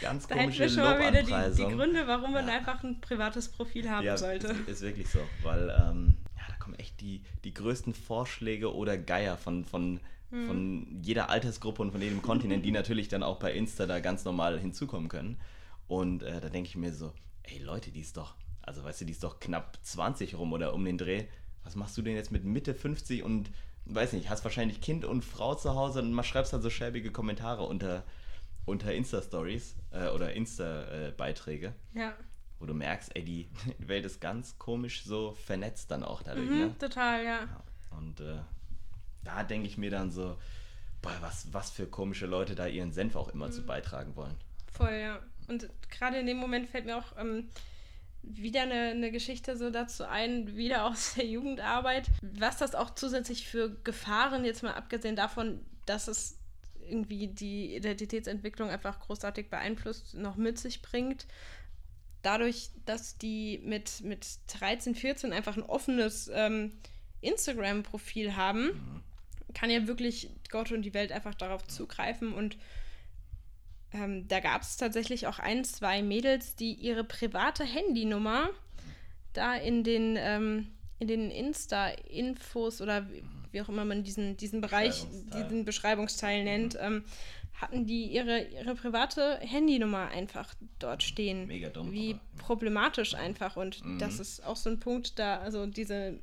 Ganz da komische hätten wir schon mal wieder die, die, Gründe, warum man ja. einfach ein privates Profil haben ja, sollte. Ist, ist wirklich so, weil ähm, ja, da kommen echt die, die größten Vorschläge oder Geier von, von, hm. von jeder Altersgruppe und von jedem Kontinent, die *laughs* natürlich dann auch bei Insta da ganz normal hinzukommen können. Und äh, da denke ich mir so, ey Leute, die ist doch, also weißt du, die ist doch knapp 20 rum oder um den Dreh. Was machst du denn jetzt mit Mitte 50 und weiß nicht, hast wahrscheinlich Kind und Frau zu Hause und schreibst dann so schäbige Kommentare unter, unter Insta-Stories äh, oder Insta-Beiträge. Ja. Wo du merkst, ey, die *laughs* Welt ist ganz komisch so vernetzt dann auch dadurch. Mhm, ne? Total, ja. ja. Und äh, da denke ich mir dann so, boah, was, was für komische Leute da ihren Senf auch immer mhm. zu beitragen wollen. Voll, ja. Und gerade in dem Moment fällt mir auch ähm, wieder eine, eine Geschichte so dazu ein, wieder aus der Jugendarbeit. Was das auch zusätzlich für Gefahren, jetzt mal abgesehen davon, dass es irgendwie die Identitätsentwicklung einfach großartig beeinflusst, noch mit sich bringt. Dadurch, dass die mit, mit 13, 14 einfach ein offenes ähm, Instagram-Profil haben, mhm. kann ja wirklich Gott und die Welt einfach darauf zugreifen und ähm, da gab es tatsächlich auch ein, zwei Mädels, die ihre private Handynummer da in den, ähm, in den Insta-Infos oder wie auch immer man diesen, diesen Bereich, diesen Beschreibungsteil nennt, mhm. ähm, hatten die ihre, ihre private Handynummer einfach dort stehen. Mega dumm. Wie aber. problematisch einfach. Und mhm. das ist auch so ein Punkt, da, also diese,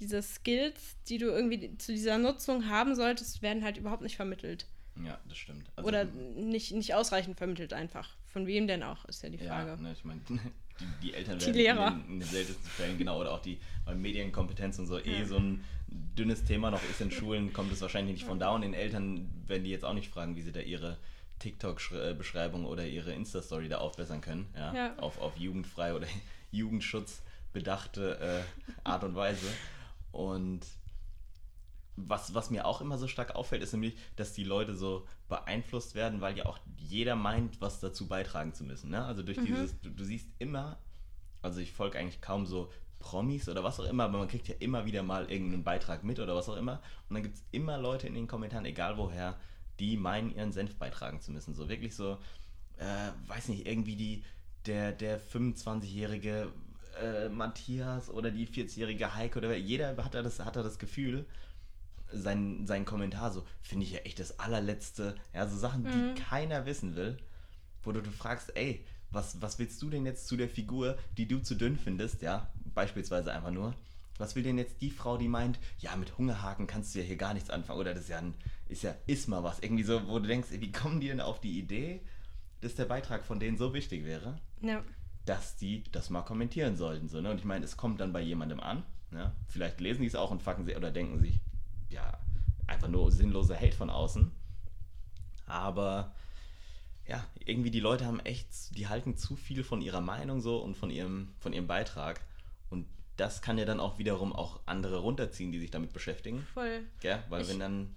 diese Skills, die du irgendwie zu dieser Nutzung haben solltest, werden halt überhaupt nicht vermittelt. Ja, das stimmt. Also, Oder nicht, nicht ausreichend vermittelt einfach. Von wem denn auch, ist ja die Frage. Ja, ne, ich meine, *laughs* die, die, Eltern die werden Lehrer. In, in, den seltensten Fällen, genau, oder auch die Medienkompetenz und so eh ja. eh so ein dünnes Thema noch ist in Schulen, kommt es wahrscheinlich nicht von da und den Eltern werden die jetzt auch nicht fragen, wie sie da ihre TikTok-Beschreibung oder ihre Insta-Story da aufbessern können. Ja? ja? Auf, auf jugendfrei oder *laughs* Jugendschutz bedachte äh, Art und Weise. Und was, was mir auch immer so stark auffällt, ist nämlich, dass die Leute so beeinflusst werden, weil ja auch jeder meint, was dazu beitragen zu müssen. Ne? Also durch mhm. dieses, du, du, siehst immer, also ich folge eigentlich kaum so Promis oder was auch immer, aber man kriegt ja immer wieder mal irgendeinen Beitrag mit oder was auch immer. Und dann gibt es immer Leute in den Kommentaren, egal woher, die meinen, ihren Senf beitragen zu müssen. So wirklich so, äh, weiß nicht, irgendwie die, der, der 25-jährige äh, Matthias oder die 40-jährige Heike oder jeder hat da das, hat da das Gefühl, sein, sein Kommentar so, finde ich ja echt das allerletzte, ja, so Sachen, mhm. die keiner wissen will, wo du, du fragst, ey, was, was willst du denn jetzt zu der Figur, die du zu dünn findest, ja, beispielsweise einfach nur, was will denn jetzt die Frau, die meint, ja, mit Hungerhaken kannst du ja hier gar nichts anfangen, oder das ist ja, ein, ist ja, ist mal was, irgendwie so, wo du denkst, wie kommen die denn auf die Idee, dass der Beitrag von denen so wichtig wäre, ja. dass die das mal kommentieren sollten, so, ne, und ich meine, es kommt dann bei jemandem an, ne? vielleicht lesen die es auch und fucken sie, oder denken sich, ja, einfach nur sinnloser Hate von außen. Aber ja, irgendwie die Leute haben echt, die halten zu viel von ihrer Meinung so und von ihrem, von ihrem Beitrag. Und das kann ja dann auch wiederum auch andere runterziehen, die sich damit beschäftigen. Voll. Ja, weil ich wenn dann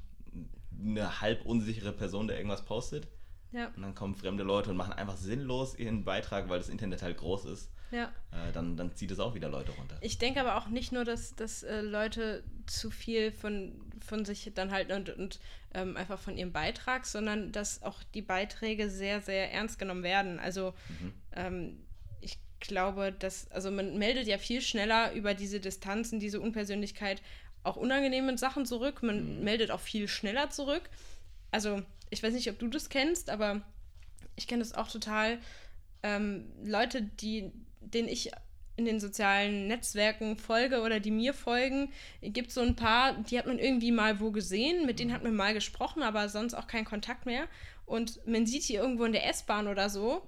eine halb unsichere Person da irgendwas postet, Ja. Und dann kommen fremde Leute und machen einfach sinnlos ihren Beitrag, weil das Internet halt groß ist. Ja. Äh, dann, dann zieht es auch wieder Leute runter. Ich denke aber auch nicht nur, dass, dass äh, Leute zu viel von, von sich dann halten und, und ähm, einfach von ihrem Beitrag, sondern dass auch die Beiträge sehr, sehr ernst genommen werden. Also Mhm. ähm, ich glaube, dass, also man meldet ja viel schneller über diese Distanzen, diese Unpersönlichkeit auch unangenehme Sachen zurück. Man Mhm. meldet auch viel schneller zurück. Also ich weiß nicht, ob du das kennst, aber ich kenne das auch total. Ähm, Leute, die, denen ich in den sozialen Netzwerken folge oder die mir folgen, gibt so ein paar, die hat man irgendwie mal wo gesehen, mit denen hat man mal gesprochen, aber sonst auch keinen Kontakt mehr. Und man sieht die irgendwo in der S-Bahn oder so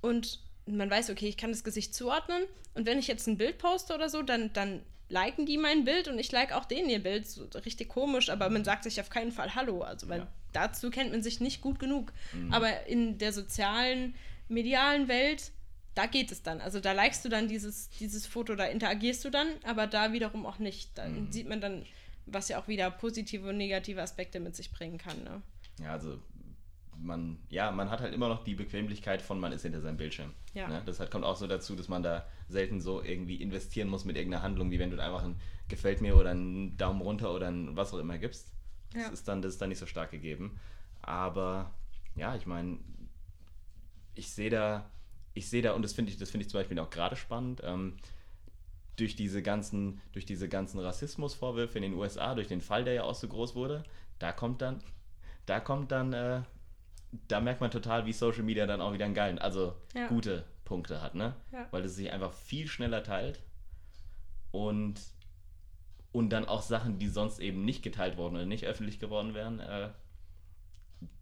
und man weiß, okay, ich kann das Gesicht zuordnen. Und wenn ich jetzt ein Bild poste oder so, dann, dann liken die mein Bild und ich like auch denen ihr Bild. So richtig komisch, aber man sagt sich auf keinen Fall Hallo. Also, weil Ja. dazu kennt man sich nicht gut genug. Aber in der sozialen, medialen Welt, da geht es dann. Also da likest du dann dieses, dieses Foto, da interagierst du dann, aber da wiederum auch nicht. Dann sieht man dann, was ja auch wieder positive und negative Aspekte mit sich bringen kann. Ne? Ja, also man, ja, man hat halt immer noch die Bequemlichkeit von, man ist hinter seinem Bildschirm. Ja. Ne? Das halt kommt auch so dazu, dass man da selten so irgendwie investieren muss mit irgendeiner Handlung, wie wenn du einfach ein Gefällt mir oder einen Daumen runter oder ein was auch immer gibst. Das, Ja. ist, dann, das ist dann nicht so stark gegeben. Aber ja, ich meine, ich sehe da, ich sehe da, und das finde ich, das finde ich zum Beispiel auch gerade spannend, ähm, durch diese ganzen, durch diese ganzen Rassismusvorwürfe in den USA, durch den Fall, der ja auch so groß wurde, da kommt dann, da kommt dann, äh, da merkt man total, wie Social Media dann auch wieder einen geilen, also Ja. gute Punkte hat, ne? Ja. Weil es sich einfach viel schneller teilt und, und dann auch Sachen, die sonst eben nicht geteilt worden oder nicht öffentlich geworden wären, äh,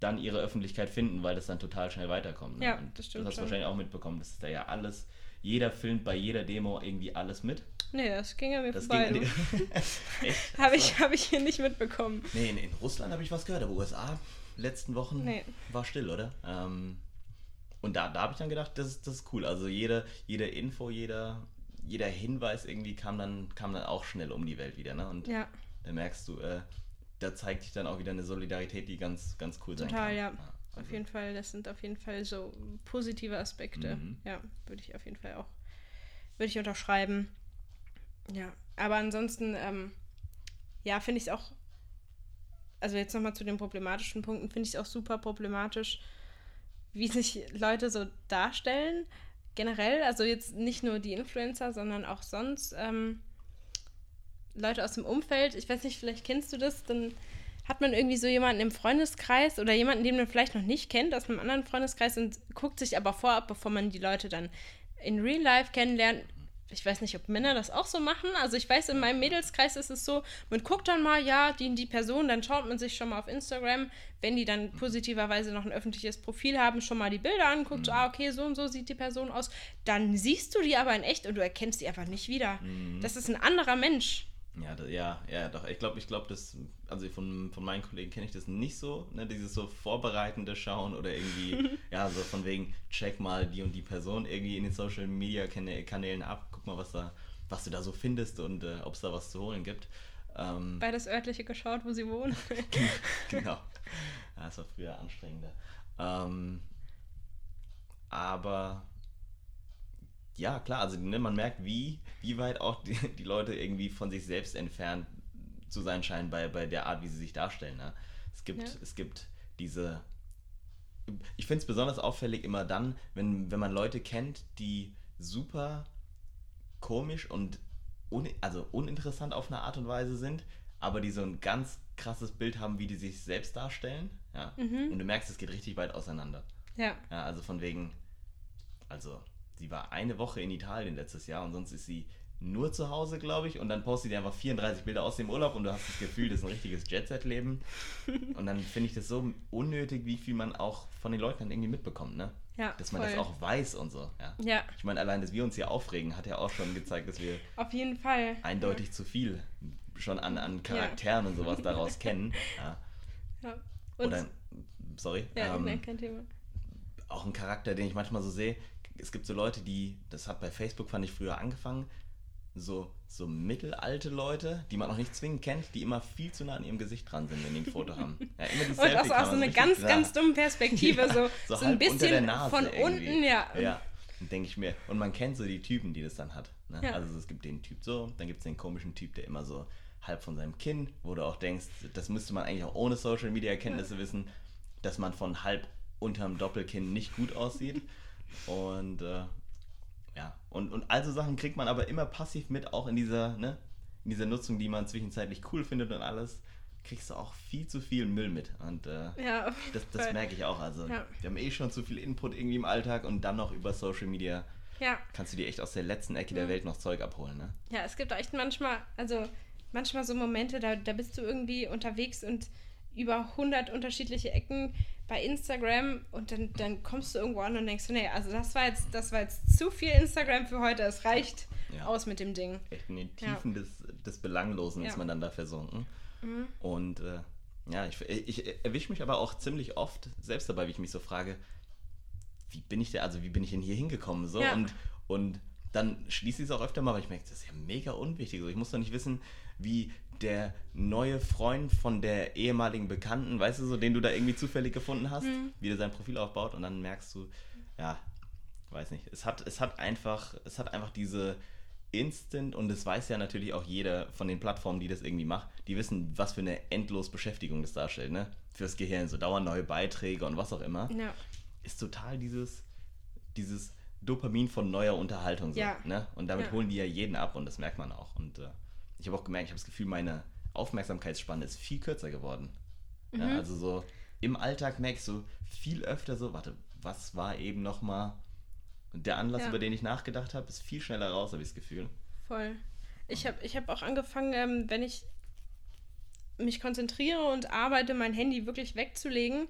dann ihre Öffentlichkeit finden, weil das dann total schnell weiterkommt. Ne? Ja, Und das stimmt Das hast du wahrscheinlich auch mitbekommen, dass da ja alles, jeder filmt bei jeder Demo irgendwie alles mit. Nee, das ging an mir Das vorbei. ging? *laughs* *laughs* Habe ich, hab ich hier nicht mitbekommen. Nee, in, in Russland habe ich was gehört, aber USA letzten Wochen Nee. war still, oder? Ähm, und da, da habe ich dann gedacht, das, ist- das ist cool. Also jede, jede Info, jeder, jeder Hinweis irgendwie kam dann, kam dann auch schnell um die Welt wieder. Ne? Und Ja, da merkst du, äh, da zeigt sich dann auch wieder eine Solidarität, die ganz, ganz cool sein total, kann. ja. also, Auf jeden Fall, das sind auf jeden Fall so positive Aspekte. Mhm. Ja, würde ich auf jeden Fall auch, würde ich unterschreiben. Ja, aber ansonsten, ähm, ja, finde ich es auch, also jetzt nochmal zu den problematischen Punkten, finde ich es auch super problematisch, wie sich Leute so darstellen. Generell, also jetzt nicht nur die Influencer, sondern auch sonst ähm, Leute aus dem Umfeld. Ich weiß nicht, vielleicht kennst du das, dann hat man irgendwie so jemanden im Freundeskreis oder jemanden, den man vielleicht noch nicht kennt, aus einem anderen Freundeskreis und guckt sich aber vorab, bevor man die Leute dann in Real Life kennenlernt. Ich weiß nicht, ob Männer das auch so machen. Also ich weiß, in meinem Mädelskreis ist es so, man guckt dann mal, ja, die, die Person, dann schaut man sich schon mal auf Instagram, wenn die dann positiverweise noch ein öffentliches Profil haben, schon mal die Bilder anguckt, so, ah, okay, so und so sieht die Person aus. Dann siehst du die aber in echt und du erkennst die einfach nicht wieder. Das ist ein anderer Mensch. Ja, da, ja, ja, doch. Ich glaube, ich glaube, das, also von, von meinen Kollegen kenne ich das nicht so, ne, dieses so vorbereitende Schauen oder irgendwie, *laughs* ja, so von wegen, check mal die und die Person irgendwie in den Social Media Kanä- Kanälen ab, guck mal, was da, was du da so findest und äh, ob es da was zu holen gibt. Ähm, Bei das örtliche geschaut, wo sie wohnen. *laughs* genau. Ja, das war früher anstrengender. Ähm, aber ja, klar, also ne, man merkt, wie, wie weit auch die, die Leute irgendwie von sich selbst entfernt zu sein scheinen bei, bei der Art, wie sie sich darstellen. Ne? Es, gibt, Ja. es gibt diese. Ich finde es besonders auffällig immer dann, wenn, wenn man Leute kennt, die super komisch und un, also uninteressant auf eine Art und Weise sind, aber die so ein ganz krasses Bild haben, wie die sich selbst darstellen. Ja? Und du merkst, es geht richtig weit auseinander. Ja, Ja, also von wegen, also sie war eine Woche in Italien letztes Jahr und sonst ist sie nur zu Hause, glaube ich, und dann postet sie einfach 34 Bilder aus dem Urlaub und du hast das Gefühl, das ist ein richtiges Jet-Set-Leben. Und dann finde ich das so unnötig, wie viel man auch von den Leuten dann irgendwie mitbekommt, ne? Ja, Dass man voll. das auch weiß und so, ja. ja, Ich meine, allein, dass wir uns hier aufregen, hat ja auch schon gezeigt, dass wir auf jeden Fall. eindeutig zu viel schon an, an Charakteren und sowas daraus *laughs* kennen. Ja. Ja. Und, Oder, sorry, ja, ähm, kein Thema. auch ein Charakter, den ich manchmal so sehe. Es gibt so Leute, die, das hat bei Facebook, fand ich früher angefangen, so, so mittelalte Leute, die man auch nicht zwingend kennt, die immer viel zu nah an ihrem Gesicht dran sind, wenn die ein Foto haben. Ja, immer die *laughs* Und auch so eine ganz, nah. ganz dumme Perspektive, *laughs* Ja, so, so so, ein bisschen von irgendwie. unten, ja. Ja, denke ich mir. Und man kennt so die Typen, die das dann hat. Ne? Ja. Also es gibt den Typ so, dann gibt es den komischen Typ, der immer so halb von seinem Kinn, wo du auch denkst, das müsste man eigentlich auch ohne Social Media Kenntnisse wissen, dass man von halb unterm Doppelkinn nicht gut aussieht. Und äh, ja, und, und all so Sachen kriegt man aber immer passiv mit, auch in dieser, ne, in dieser Nutzung, die man zwischenzeitlich cool findet und alles, kriegst du auch viel zu viel Müll mit. Und äh, Ja, das, das voll. merke ich auch. Also, Ja. wir haben eh schon zu viel Input irgendwie im Alltag und dann noch über Social Media ja. kannst du dir echt aus der letzten Ecke der Welt noch Zeug abholen, ne? Ja, es gibt echt manchmal, also manchmal so Momente, da, da bist du irgendwie unterwegs und über 100 unterschiedliche Ecken bei Instagram und dann, dann kommst du irgendwo an und denkst, nee, also das war jetzt, das war jetzt zu viel Instagram für heute, es reicht Ja. aus mit dem Ding. Echt in den Ja. Tiefen des, des Belanglosen Ja. ist man dann da versunken. Mhm. Und äh, ja, ich, ich erwische mich aber auch ziemlich oft selbst dabei, wie ich mich so frage, wie bin ich da, also wie bin ich denn hier hingekommen? So Ja. und, und dann schließe ich es auch öfter mal, weil ich merke, das ist ja mega unwichtig. So, ich muss doch nicht wissen, wie der neue Freund von der ehemaligen Bekannten, weißt du so, den du da irgendwie zufällig gefunden hast, Mhm. wie der sein Profil aufbaut und dann merkst du, ja, weiß nicht, es hat, es hat einfach, es hat einfach diese Instant und das weiß ja natürlich auch jeder von den Plattformen, die das irgendwie macht, die wissen, was für eine endlos Beschäftigung das darstellt, ne? Fürs Gehirn, so dauernd neue Beiträge und was auch immer, Ja, ist total dieses, dieses Dopamin von neuer Unterhaltung so, Ja. ne? Und damit Ja. holen die ja jeden ab und das merkt man auch. Und äh, ich habe auch gemerkt, ich habe das Gefühl, meine Aufmerksamkeitsspanne ist viel kürzer geworden. Ja, Mhm. also so im Alltag merkst du viel öfter so, warte, was war eben nochmal der Anlass, Ja. über den ich nachgedacht habe, ist viel schneller raus, habe ich das Gefühl. voll. Ich habe ich hab auch angefangen, ähm, wenn ich mich konzentriere und arbeite, mein Handy wirklich wegzulegen,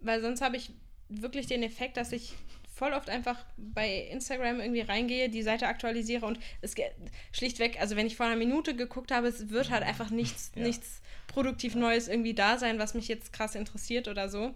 weil sonst habe ich wirklich den Effekt, dass ich voll oft einfach bei Instagram irgendwie reingehe, die Seite aktualisiere und es ge- schlichtweg, also wenn ich vor einer Minute geguckt habe, es wird halt einfach nichts, Ja. nichts produktiv Neues irgendwie da sein, was mich jetzt krass interessiert oder so.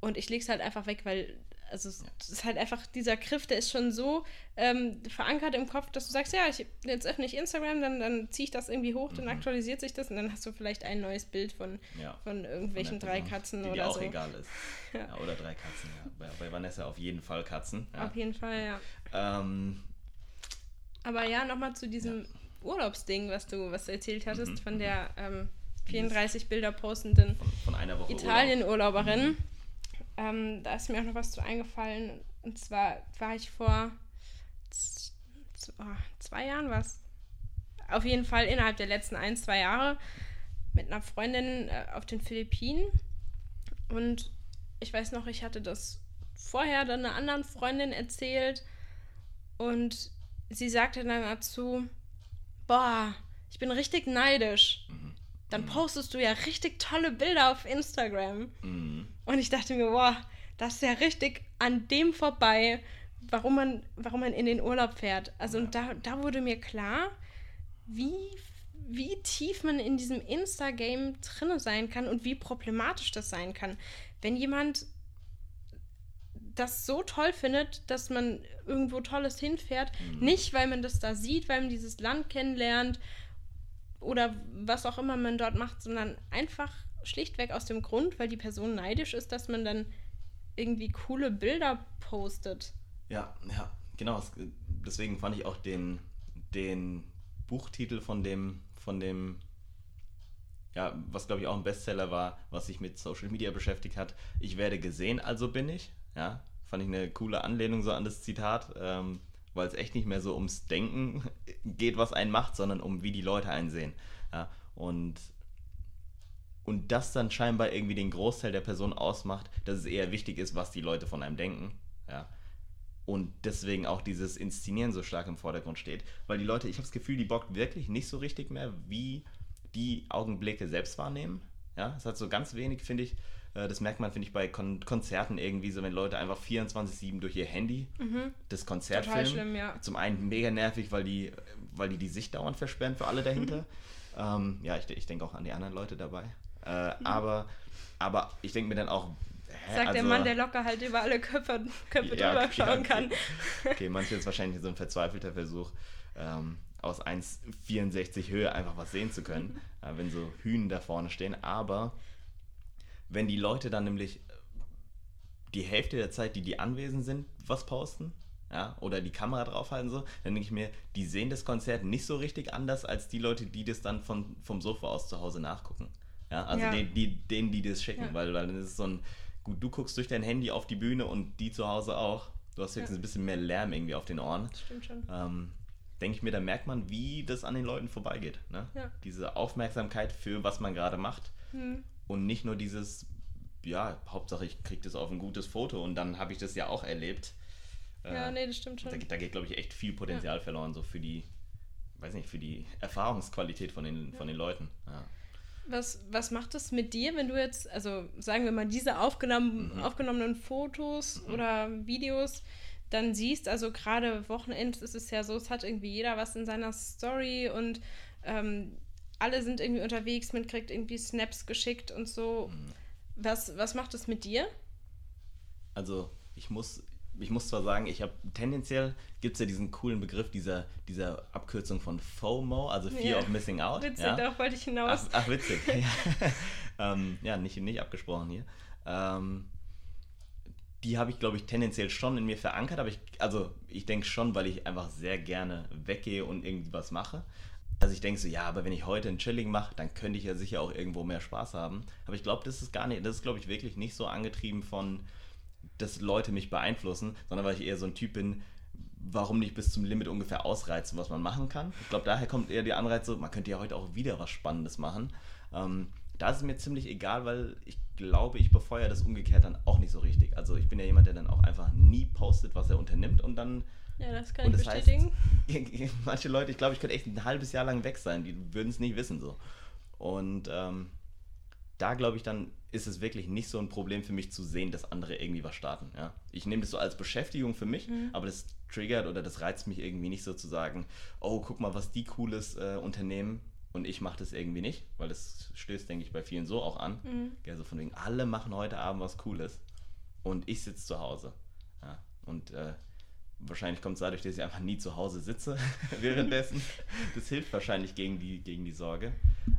Und ich lege es halt einfach weg, weil also es es ist halt einfach dieser Griff, der ist schon so ähm, verankert im Kopf, dass du sagst, ja, ich, jetzt öffne ich Instagram, dann, dann ziehe ich das irgendwie hoch, dann aktualisiert sich das und dann hast du vielleicht ein neues Bild von, Ja. von irgendwelchen Von drei Katzen die dir oder auch so. egal ist. *laughs* Ja. Ja. oder drei Katzen, ja. Bei, bei Vanessa auf jeden Fall Katzen. Ja. Auf jeden Fall, ja. Ähm, Aber ja, nochmal zu diesem Urlaubsding, was du, was du erzählt hattest, Mhm, von der ähm, 34 Bilder postenden von, von einer Woche Urlaub. Italien-Urlauberin. Ähm, da ist mir auch noch was zu eingefallen. Und zwar war ich vor oh, zwei Jahren was. Auf jeden Fall innerhalb der letzten ein, zwei Jahre mit einer Freundin äh, auf den Philippinen. Und ich weiß noch, ich hatte das vorher dann einer anderen Freundin erzählt. Und sie sagte dann dazu, boah, ich bin richtig neidisch. Dann postest du ja richtig tolle Bilder auf Instagram. Mhm. Und ich dachte mir, boah, das ist ja richtig an dem vorbei, warum man, warum man in den Urlaub fährt. Also und da, da wurde mir klar, wie, wie tief man in diesem Insta-Game drinne sein kann und wie problematisch das sein kann. Wenn jemand das so toll findet, dass man irgendwo Tolles hinfährt, nicht weil man das da sieht, weil man dieses Land kennenlernt oder was auch immer man dort macht, sondern einfach schlichtweg aus dem Grund, weil die Person neidisch ist, dass man dann irgendwie coole Bilder postet. Ja, ja, genau. es- Deswegen fand ich auch den, den Buchtitel von dem, von dem, ja, was glaube ich auch ein Bestseller war, was sich mit Social Media beschäftigt hat. Ich werde gesehen, also bin ich. Ja, fand ich eine coole Anlehnung so an das Zitat, ähm, weil es echt nicht mehr so ums Denken geht, was einen macht, sondern um wie die Leute einen sehen. Ja, und und das dann scheinbar irgendwie den Großteil der Person ausmacht, dass es eher wichtig ist, was die Leute von einem denken. Ja. Und deswegen auch dieses Inszenieren so stark im Vordergrund steht. Weil die Leute, ich habe das Gefühl, die bockt wirklich nicht so richtig mehr, wie die Augenblicke selbst wahrnehmen. Ja, es hat so ganz wenig, finde ich, das merkt man, finde ich, bei Kon Konzerten irgendwie, so wenn Leute einfach 24-7 durch ihr Handy das Konzert Total filmen. schlimm, ja. Zum einen mega nervig, weil die, weil die die Sicht dauernd versperren für alle dahinter. *laughs* ähm, ja, ich, ich denke auch an die anderen Leute dabei. Äh, aber, aber ich denke mir dann auch, hä, Sagt der also- Mann, der locker halt über alle Köpfe, Köpfe Ja, drüber schauen okay. kann. Okay, manche ist wahrscheinlich so ein verzweifelter Versuch. Ähm, aus 1,64 Höhe einfach was sehen zu können, äh, wenn so Hühnen da vorne stehen. Aber wenn die Leute dann nämlich die Hälfte der Zeit, die die anwesend sind, was posten, ja, oder die Kamera draufhalten so, dann denke ich mir, die sehen das Konzert nicht so richtig anders als die Leute, die das dann von, vom Sofa aus zu Hause nachgucken. Ja, also Ja. Den, die, denen, die das schicken, Ja. weil, weil das ist so ein, gut, du guckst durch dein Handy auf die Bühne und die zu Hause auch. Du hast höchstens Ja. ein bisschen mehr Lärm irgendwie auf den Ohren. Das stimmt schon. Ähm, denke ich mir, da merkt man, wie das an den Leuten vorbeigeht. Ne? Ja. Diese Aufmerksamkeit für was man gerade macht Hm. Und nicht nur dieses, ja, Hauptsache ich kriege das auf ein gutes Foto und dann habe ich das ja auch erlebt. Ja, Äh, nee, das stimmt schon. da, geht- da geht, glaube ich, echt viel Potenzial verloren, so für die, weiß nicht, für die Erfahrungsqualität von den, von den Leuten. Ja. Was, was macht das mit dir, wenn du jetzt, also sagen wir mal, diese aufgenommen, Mhm. aufgenommenen Fotos oder Videos dann siehst, also gerade Wochenends ist es ja so, es hat irgendwie jeder was in seiner Story und ähm, alle sind irgendwie unterwegs, man kriegt irgendwie Snaps geschickt und so. Mhm. Was, was macht das mit dir? Also ich muss, ich muss zwar sagen, ich habe tendenziell gibt es ja diesen coolen Begriff dieser, dieser Abkürzung von FOMO, also Fear Ja. of Missing Out. Witzig, ja? darauf wollte ich Ach, hinaus. ach witzig. *laughs* ja, *laughs* ähm, ja nicht, nicht abgesprochen hier. Ähm, die habe ich, glaube ich, tendenziell schon in mir verankert, aber ich, also ich denke schon, weil ich einfach sehr gerne weggehe und irgendwie was mache. Also ich denke so, ja, aber wenn ich heute ein Chilling mache, dann könnte ich ja sicher auch irgendwo mehr Spaß haben. Aber ich glaube, das ist gar nicht, das ist, glaube ich, wirklich nicht so angetrieben von, dass Leute mich beeinflussen, sondern weil ich eher so ein Typ bin, warum nicht bis zum Limit ungefähr ausreizen, was man machen kann. Ich glaube, daher kommt eher die Anreiz so, man könnte ja heute auch wieder was Spannendes machen. Ähm, da ist es mir ziemlich egal, weil ich glaube, ich befeuere das umgekehrt dann auch nicht so richtig. Also ich bin ja jemand, der dann auch einfach nie postet, was er unternimmt und dann Ja, das kann und ich das bestätigen. heißt, *laughs* manche Leute, ich glaube, ich könnte echt ein halbes Jahr lang weg sein, die würden es nicht wissen so. Und ähm, da glaube ich dann, ist es wirklich nicht so ein Problem für mich zu sehen, dass andere irgendwie was starten. Ja? Ich nehme das so als Beschäftigung für mich, aber das triggert oder das reizt mich irgendwie nicht so zu sagen, oh, guck mal, was die cooles äh, unternehmen und ich mache das irgendwie nicht, weil das stößt, denke ich, bei vielen so auch an. Mhm. Ja, so von wegen, alle machen heute Abend was Cooles und ich sitze zu Hause. Ja? Und äh, wahrscheinlich kommt es dadurch, dass ich einfach nie zu Hause sitze *laughs* währenddessen. Das hilft wahrscheinlich gegen die, gegen die Sorge.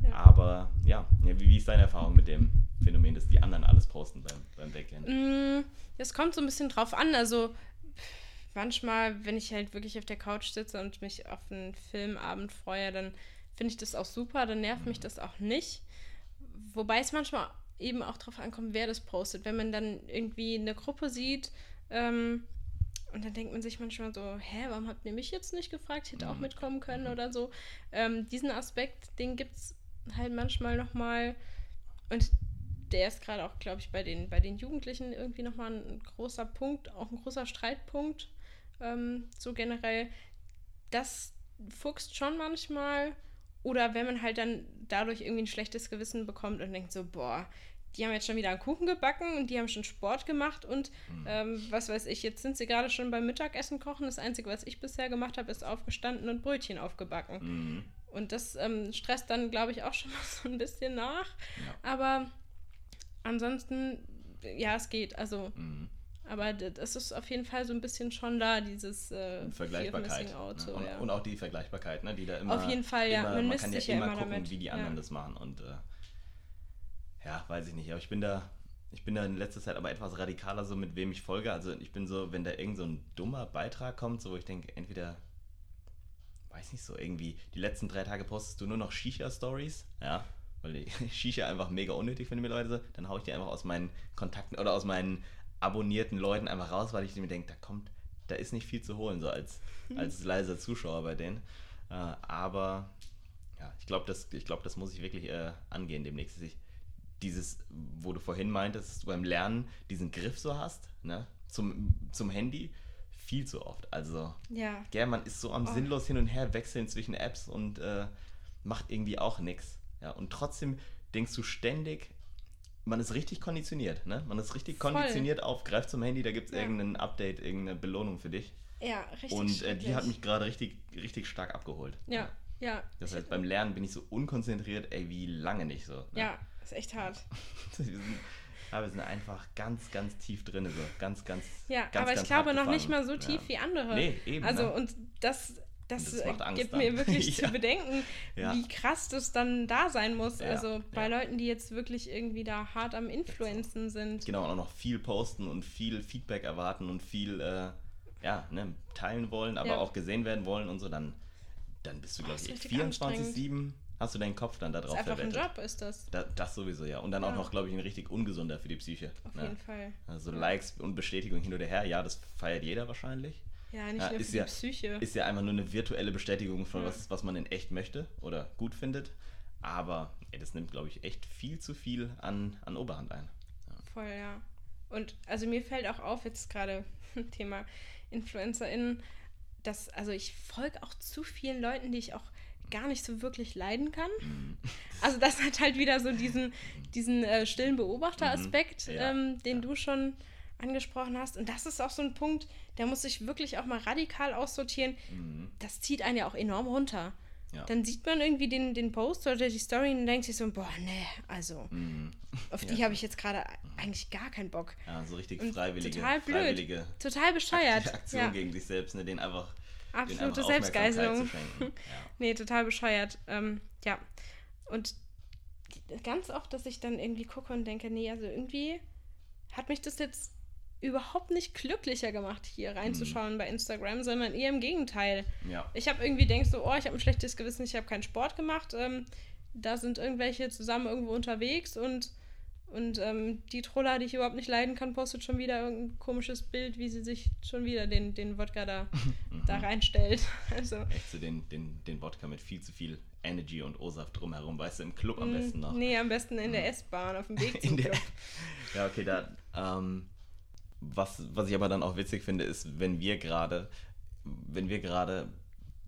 Ja. Aber ja, wie, wie ist deine Erfahrung mit dem Phänomen, dass die anderen alles posten beim, beim Weggehen? Mm, Es kommt so ein bisschen drauf an. Also manchmal, wenn ich halt wirklich auf der Couch sitze und mich auf einen Filmabend freue, dann finde ich das auch super, dann nervt mich das auch nicht. Wobei es manchmal eben auch drauf ankommt, wer das postet. Wenn man dann irgendwie eine Gruppe sieht ähm, und dann denkt man sich manchmal so, hä, warum habt ihr mich jetzt nicht gefragt? Ich hätte auch Mhm. mitkommen können oder so. Ähm, diesen Aspekt, den gibt es halt manchmal nochmal. Und der ist gerade auch, glaube ich, bei den, bei den Jugendlichen irgendwie nochmal ein großer Punkt, auch ein großer Streitpunkt. Ähm, so generell, das fuchst schon manchmal. Oder wenn man halt dann dadurch irgendwie ein schlechtes Gewissen bekommt und denkt so, boah, die haben jetzt schon wieder einen Kuchen gebacken und die haben schon Sport gemacht und ähm, was weiß ich, jetzt sind sie gerade schon beim Mittagessen kochen. Das Einzige, was ich bisher gemacht habe, ist aufgestanden und Brötchen aufgebacken. Mhm. Und das ähm, stresst dann, glaube ich, auch *laughs* schon mal so ein bisschen nach. Ja. Aber ansonsten, ja, es geht. Also, Mhm. aber das ist auf jeden Fall so ein bisschen schon da, dieses äh, Vergleichbarkeit. Out, ne? so, und, ja. und auch die Vergleichbarkeit, ne? die da immer. Auf jeden Fall, ja. Immer, Man man kann ja sich ja immer gucken, damit. wie die anderen das machen. Und äh, ja, weiß ich nicht. Aber ich bin da, ich bin da in letzter Zeit aber etwas radikaler, so mit wem ich folge. Also ich bin so, wenn da irgend so ein dummer Beitrag kommt, so wo ich denke, entweder, weiß nicht so, irgendwie, die letzten drei Tage postest du nur noch Shisha-Stories, ja, weil ich *laughs* Shisha einfach mega unnötig finde mittlerweile, dann haue ich die einfach aus meinen Kontakten oder aus meinen abonnierten Leuten einfach raus, weil ich mir denke, da kommt, da ist nicht viel zu holen, so als, als leiser Zuschauer bei denen. Äh, aber ja, ich glaube, das, ich glaub, das muss ich wirklich äh, angehen demnächst. Ich, dieses, wo du vorhin meintest, dass du beim Lernen diesen Griff so hast, ne, zum, zum Handy, viel zu oft. Also, Ja, ja, man ist so am Oh. sinnlos hin und her wechseln zwischen Apps und äh, macht irgendwie auch nichts. Ja, und trotzdem denkst du ständig, man ist richtig konditioniert, ne? Man ist richtig Voll. konditioniert auf, greif zum Handy, da gibt es Ja. irgendein Update, irgendeine Belohnung für dich. ja, richtig. und äh, die hat mich gerade richtig, richtig stark abgeholt. Ja, ja. Das heißt, beim Lernen bin ich so unkonzentriert, ey, wie lange nicht so. Ne? Ja, ist echt hart. *laughs* wir, sind, ja, wir sind einfach ganz, ganz tief drin, so. Ganz, ganz. Ja, ganz, aber ich ganz glaube noch nicht mal so tief ja. wie andere. Nee, eben. Also, ne? und das, das, das Angst gibt dann. mir *laughs* wirklich Ja. zu bedenken, Ja. wie krass das dann da sein muss. Ja, Also bei. Leuten, die jetzt wirklich irgendwie da hart am Influenzen sind. Genau, und auch noch viel posten und viel Feedback erwarten und viel äh, ja, ne, teilen wollen, aber auch gesehen werden wollen und so, dann, dann bist du, glaube ich, richtig 24-7, hast du deinen Kopf dann da drauf ist einfach ein. Job, ist das. Da, das sowieso, ja. Und dann auch Ja. noch, glaube ich, ein richtig ungesunder für die Psyche. Auf ne? jeden Fall. Also Ja. Likes und Bestätigung hin oder her, ja, das feiert jeder wahrscheinlich. Ja, nicht Ja, nur ist ja- die Psyche. Ist ja einfach nur eine virtuelle Bestätigung von Ja. was, was man in echt möchte oder gut findet. Aber ey, das nimmt, glaube ich, echt viel zu viel an, an Oberhand ein. Voll, ja. Und also mir fällt auch auf, jetzt gerade *laughs* Thema InfluencerInnen, dass, also ich folge auch zu vielen Leuten, die ich auch gar nicht so wirklich leiden kann. Mhm. Also das hat halt wieder so diesen, diesen äh, stillen Beobachter-Aspekt, Mhm. Ja, ähm, den ja. du schon angesprochen hast. Und das ist auch so ein Punkt, der muss sich wirklich auch mal radikal aussortieren. Mhm. Das zieht einen ja auch enorm runter. Ja. Dann sieht man irgendwie den, den Post oder die Story und denkt sich so, boah, nee, also Mhm. auf *laughs* die Ja. habe ich jetzt gerade eigentlich gar keinen Bock. Ja, so richtig Und freiwillige, total blöd. freiwillige Total bescheuert. Aktion Ja, gegen sich selbst, ne, den einfach, absolute Selbstgeißelung. *laughs* Ja. Nee, total bescheuert. Ähm, ja. Und ganz oft, dass ich dann irgendwie gucke und denke, nee, also irgendwie hat mich das jetzt überhaupt nicht glücklicher gemacht, hier reinzuschauen bei Instagram, sondern eher im Gegenteil. ja. Ich habe irgendwie denke so, oh, ich habe ein schlechtes Gewissen, ich habe keinen Sport gemacht. Ähm, da sind irgendwelche zusammen irgendwo unterwegs und, und ähm, die Troller, die ich überhaupt nicht leiden kann, postet schon wieder irgendein komisches Bild, wie sie sich schon wieder den, den Wodka da, *laughs* da reinstellt. *laughs* Also, Echt so den, den, den Wodka mit viel zu viel Energy und O-Saft drumherum, weißt du, im Club am besten noch. Mm, Nee, am besten in der S-Bahn auf dem *laughs* Weg zum In der, Club. ja, okay, da. Ähm, was, was ich aber dann auch witzig finde, ist, wenn wir gerade, wenn wir gerade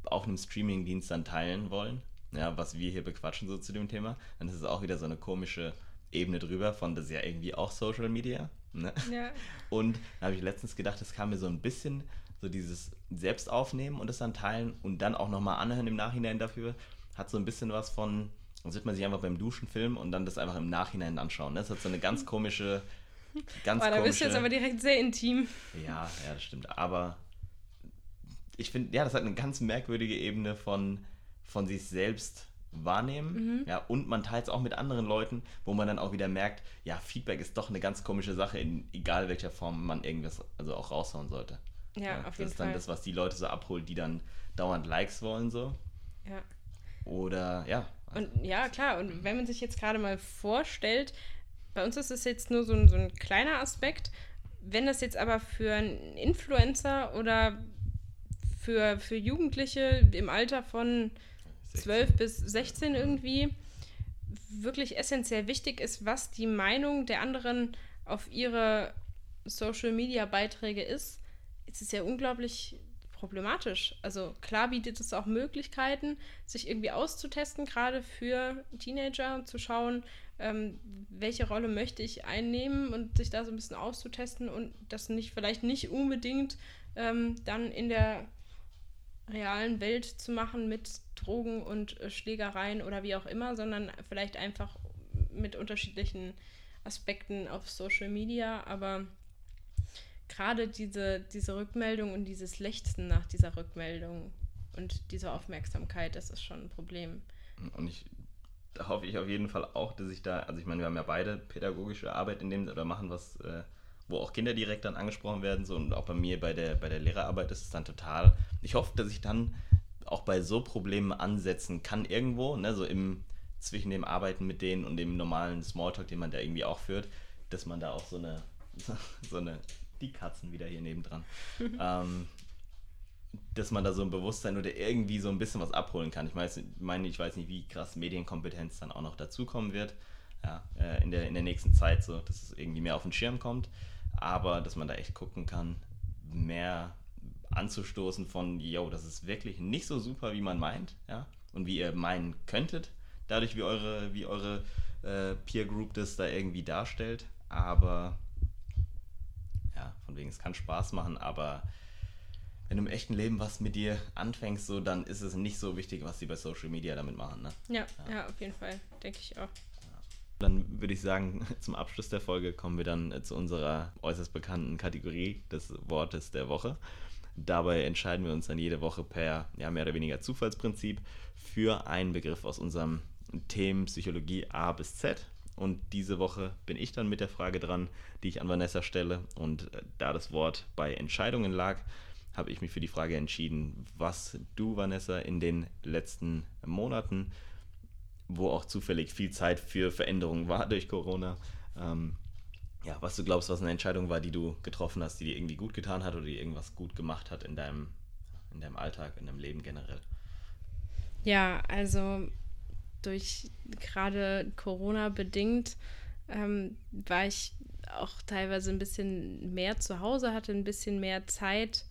auf einem Streamingdienst dann teilen wollen, ja, was wir hier bequatschen so zu dem Thema, dann ist es auch wieder so eine komische Ebene drüber von, das ist ja irgendwie auch Social Media. Ne? Ja. Und da habe ich letztens gedacht, es kam mir so ein bisschen so dieses Selbstaufnehmen und es dann teilen und dann auch nochmal anhören im Nachhinein dafür, hat so ein bisschen was von, als wird man sich einfach beim Duschen filmen und dann das einfach im Nachhinein anschauen. ne? Das hat so eine ganz *laughs* komische, ganz Oh, da bist du jetzt aber direkt sehr intim. Ja, ja, das stimmt. Aber ich finde, ja, das hat eine ganz merkwürdige Ebene von, von sich selbst wahrnehmen. Mhm. Ja, und man teilt es auch mit anderen Leuten, wo man dann auch wieder merkt, ja, Feedback ist doch eine ganz komische Sache, in egal welcher Form man irgendwas also auch raushauen sollte. Ja, auf das jeden ist dann Fall. das, was die Leute so abholt, die dann dauernd Likes wollen, so. Ja. Oder ja. Und ja, klar, und wenn man sich jetzt gerade mal vorstellt, bei uns ist es jetzt nur so ein, so ein kleiner Aspekt, wenn das jetzt aber für einen Influencer oder für, für Jugendliche im Alter von 12 bis 16 irgendwie wirklich essentiell wichtig ist, was die Meinung der anderen auf ihre Social-Media-Beiträge ist, ist es ja unglaublich problematisch. Also klar bietet es auch Möglichkeiten, sich irgendwie auszutesten, gerade für Teenager, zu schauen, ähm, welche Rolle möchte ich einnehmen und sich da so ein bisschen auszutesten und das nicht vielleicht nicht unbedingt ähm, dann in der realen Welt zu machen mit Drogen und äh, Schlägereien oder wie auch immer, sondern vielleicht einfach mit unterschiedlichen Aspekten auf Social Media. Aber gerade diese, diese Rückmeldung und dieses Lechzen nach dieser Rückmeldung und dieser Aufmerksamkeit, das ist schon ein Problem. Und ich da hoffe ich auf jeden Fall auch, dass ich da, also ich meine, wir haben ja beide pädagogische Arbeit in dem oder machen was, äh, wo auch Kinder direkt dann angesprochen werden, so und auch bei mir bei der, bei der Lehrerarbeit ist es dann total. Ich hoffe, dass ich dann auch bei so Problemen ansetzen kann irgendwo, ne, so im zwischen dem Arbeiten mit denen und dem normalen Smalltalk, den man da irgendwie auch führt, dass man da auch so eine, *laughs* so eine, die Katzen wieder hier nebendran, *laughs* ähm, dass man da so ein Bewusstsein oder irgendwie so ein bisschen was abholen kann. Ich meine, ich weiß nicht, wie krass Medienkompetenz dann auch noch dazukommen wird. Ja, äh, in, der, in der nächsten Zeit, so, dass es irgendwie mehr auf den Schirm kommt. Aber dass man da echt gucken kann, mehr anzustoßen von, yo, das ist wirklich nicht so super, wie man meint, ja, und wie ihr meinen könntet, dadurch, wie eure, wie eure äh, Peer Group das da irgendwie darstellt. Aber ja, von wegen, es kann Spaß machen, aber wenn du im echten Leben was mit dir anfängst, so, dann ist es nicht so wichtig, was sie bei Social Media damit machen. Ne? Ja, ja, auf jeden Fall, denke ich auch. Dann würde ich sagen, *laughs* zum Abschluss der Folge kommen wir dann äh, zu unserer äußerst bekannten Kategorie des Wortes der Woche. Dabei entscheiden wir uns dann jede Woche per ja, mehr oder weniger Zufallsprinzip für einen Begriff aus unserem Themen Psychologie A bis Z. Und diese Woche bin ich dann mit der Frage dran, die ich an Vanessa stelle. Und äh, da das Wort bei Entscheidungen lag, habe ich mich für die Frage entschieden, was du, Vanessa, in den letzten Monaten, wo auch zufällig viel Zeit für Veränderungen war durch Corona, ähm, ja, was du glaubst, was eine Entscheidung war, die du getroffen hast, die dir irgendwie gut getan hat oder die irgendwas gut gemacht hat in deinem, in deinem Alltag, in deinem Leben generell. Ja, also durch gerade Corona bedingt ähm, war ich auch teilweise ein bisschen mehr zu Hause, hatte ein bisschen mehr Zeit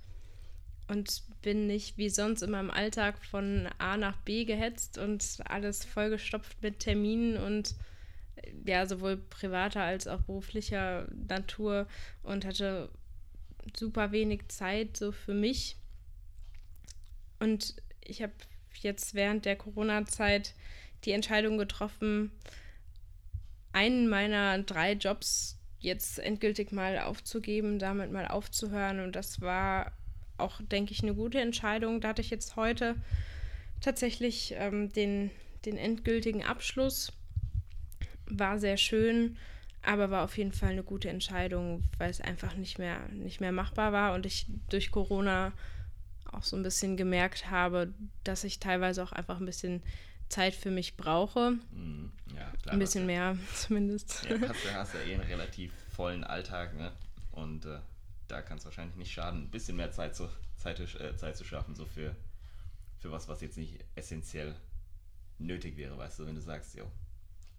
und bin nicht wie sonst immer im Alltag von A nach B gehetzt und alles vollgestopft mit Terminen und ja, sowohl privater als auch beruflicher Natur und hatte super wenig Zeit so für mich. Und ich habe jetzt während der Corona-Zeit die Entscheidung getroffen, einen meiner drei Jobs jetzt endgültig mal aufzugeben, damit mal aufzuhören. Und das war auch, denke ich, eine gute Entscheidung. Da hatte ich jetzt heute tatsächlich ähm, den, den endgültigen Abschluss. War sehr schön, aber war auf jeden Fall eine gute Entscheidung, weil es einfach nicht mehr, nicht mehr machbar war und ich durch Corona auch so ein bisschen gemerkt habe, dass ich teilweise auch einfach ein bisschen Zeit für mich brauche. Mm, ja, klar, ein bisschen mehr *laughs* zumindest. Ja, hast, du hast ja eh einen relativ vollen Alltag, ne? Und äh, da kann es wahrscheinlich nicht schaden, ein bisschen mehr Zeit zu, Zeit, äh, Zeit zu schaffen, so für, für was, was jetzt nicht essentiell nötig wäre, weißt du, wenn du sagst, jo,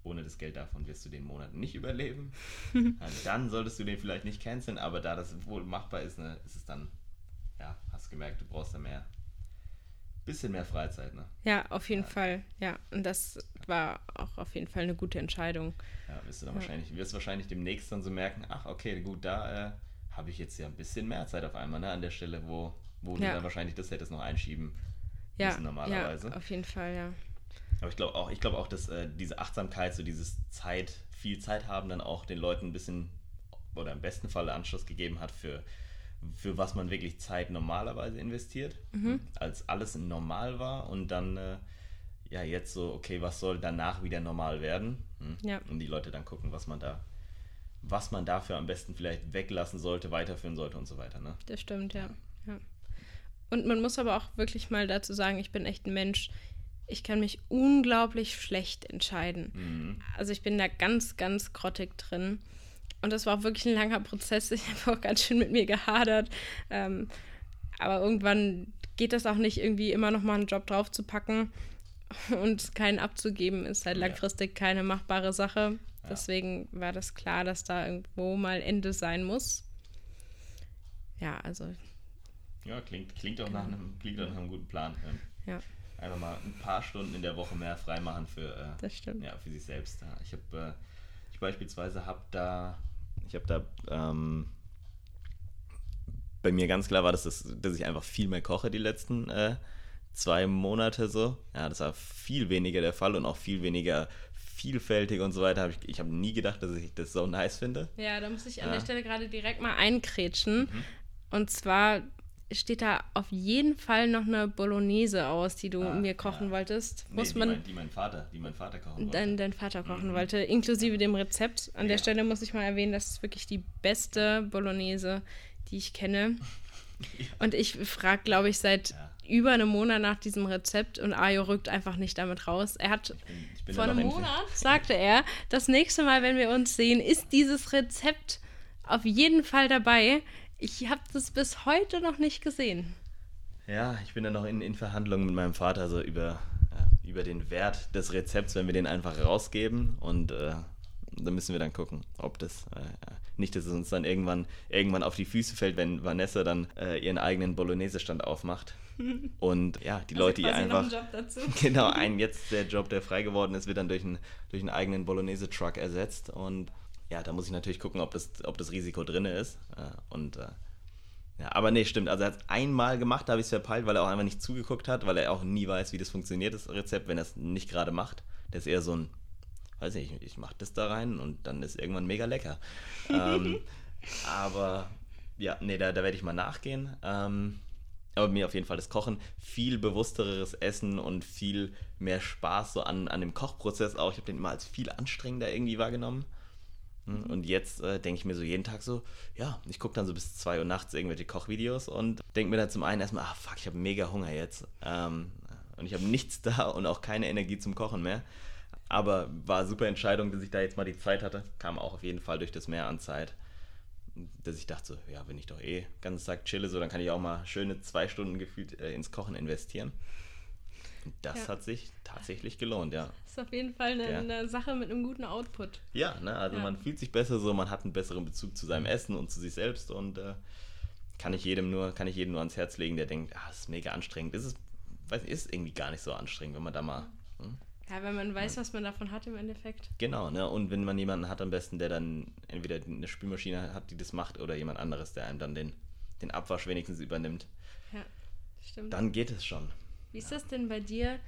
ohne das Geld davon wirst du den Monat nicht überleben, *laughs* dann solltest du den vielleicht nicht canceln, aber da das wohl machbar ist, ne, ist es dann, ja, hast gemerkt, du brauchst da mehr, bisschen mehr Freizeit, ne? Ja, auf jeden ja. Fall. Ja, und das war auch auf jeden Fall eine gute Entscheidung. Ja, wirst du dann ja. wahrscheinlich, wirst wahrscheinlich demnächst dann so merken, ach, okay, gut, da äh, habe ich jetzt ja ein bisschen mehr Zeit auf einmal, ne? An der Stelle, wo, wo ja. du dann wahrscheinlich das hättest noch einschieben ja. müssen normalerweise. Ja, auf jeden Fall, ja. Aber ich glaube auch, ich glaube auch, dass äh, diese Achtsamkeit, so dieses Zeit, viel Zeit haben, dann auch den Leuten ein bisschen oder im besten Fall Anschluss gegeben hat für für was man wirklich Zeit normalerweise investiert, mhm. als alles normal war und dann äh, ja jetzt so, okay, was soll danach wieder normal werden? Hm? Ja. Und die Leute dann gucken, was man da, was man dafür am besten vielleicht weglassen sollte, weiterführen sollte und so weiter. Ne? Das stimmt, ja. ja. Und man muss aber auch wirklich mal dazu sagen, ich bin echt ein Mensch, ich kann mich unglaublich schlecht entscheiden. Mhm. Also ich bin da ganz, ganz grottig drin. Und das war auch wirklich ein langer Prozess. Ich habe auch ganz schön mit mir gehadert. Ähm, aber irgendwann geht das auch nicht, irgendwie immer noch mal einen Job drauf zu packen und keinen abzugeben, ist halt langfristig keine machbare Sache. Ja. Deswegen war das klar, dass da irgendwo mal Ende sein muss. Ja, also. Ja, klingt, klingt, auch, nach einem, klingt auch nach einem guten Plan. Ja. Einfach mal ein paar Stunden in der Woche mehr freimachen für, äh, Ja, für sich selbst. Ich habe, äh, ich beispielsweise habe da ich habe da ähm, bei mir ganz klar war, dass, das, dass ich einfach viel mehr koche die letzten äh, zwei Monate so. Ja, das war viel weniger der Fall und auch viel weniger vielfältig und so weiter. Hab ich ich habe nie gedacht, dass ich das so nice finde. Ja, da muss ich an ja. der Stelle gerade direkt mal einkrätschen. Mhm. Und zwar steht da auf jeden Fall noch eine Bolognese aus, die du ah, mir kochen ja. wolltest. Nee, muss man, die, mein, die, mein, Vater, die mein Vater kochen wollte. Dein, dein Vater kochen mhm. wollte, inklusive dem Rezept. An ja. der Stelle muss ich mal erwähnen, das ist wirklich die beste Bolognese, die ich kenne. *laughs* ja. Und ich frage, glaube ich, seit über einem Monat nach diesem Rezept und Ayo rückt einfach nicht damit raus. Er hat ich bin, ich bin vor einem Monat, sagte er, das nächste Mal, wenn wir uns sehen, ist dieses Rezept auf jeden Fall dabei. Ich habe das bis heute noch nicht gesehen. Ja, ich bin da noch in, in Verhandlungen mit meinem Vater also über, äh, über den Wert des Rezepts, wenn wir den einfach rausgeben. Und äh, da müssen wir dann gucken, ob das äh, nicht, dass es uns dann irgendwann, irgendwann auf die Füße fällt, wenn Vanessa dann äh, ihren eigenen Bolognese-Stand aufmacht. *laughs* Und ja, die also Leute ihr einfach. *laughs* Genau, ein jetzt der Job, der frei geworden ist, wird dann durch einen, durch einen eigenen Bolognese-Truck ersetzt. Und ja, da muss ich natürlich gucken, ob das, ob das Risiko drin ist. Äh, und äh, ja, aber nee, stimmt. Also er hat es einmal gemacht, da habe ich es verpeilt, weil er auch einfach nicht zugeguckt hat, weil er auch nie weiß, wie das funktioniert, das Rezept, wenn er es nicht gerade macht. Der ist eher so ein, weiß nicht, ich mache das da rein und dann ist irgendwann mega lecker. ähm, *laughs* aber ja, nee, da, da werde ich mal nachgehen. Ähm, aber mir auf jeden Fall das Kochen, viel bewussteres Essen und viel mehr Spaß so an, an dem Kochprozess auch. Ich habe den immer als viel anstrengender irgendwie wahrgenommen. Hm, und jetzt äh, denke ich mir so jeden Tag so, ja, ich gucke dann so bis 2 Uhr nachts irgendwelche Kochvideos und denke mir dann zum einen erstmal, ah fuck, ich habe mega Hunger jetzt. Ähm, und ich habe nichts *laughs* da und auch keine Energie zum Kochen mehr. Aber war eine super Entscheidung, dass ich da jetzt mal die Zeit hatte. Kam auch auf jeden Fall durch das Mehr an Zeit dass ich dachte so, ja, wenn ich doch eh ganz Tag chille, so, dann kann ich auch mal schöne zwei Stunden gefühlt äh, ins Kochen investieren. Und das ja. hat sich tatsächlich gelohnt, ja. Das ist auf jeden Fall eine, ja. eine Sache mit einem guten Output. Ja, ne, also ja. man fühlt sich besser so, man hat einen besseren Bezug zu seinem Essen und zu sich selbst und äh, kann ich jedem nur, kann ich jedem nur ans Herz legen, der denkt, ah, das ist mega anstrengend. Das ist, weiß nicht, ist irgendwie gar nicht so anstrengend, wenn man da mal ja, wenn man weiß, was man davon hat im Endeffekt. Genau, ne? Und wenn man jemanden hat am besten, der dann entweder eine Spülmaschine hat, die das macht, oder jemand anderes, der einem dann den, den Abwasch wenigstens übernimmt. Ja, stimmt. Dann geht es schon. Wie ist das denn bei dir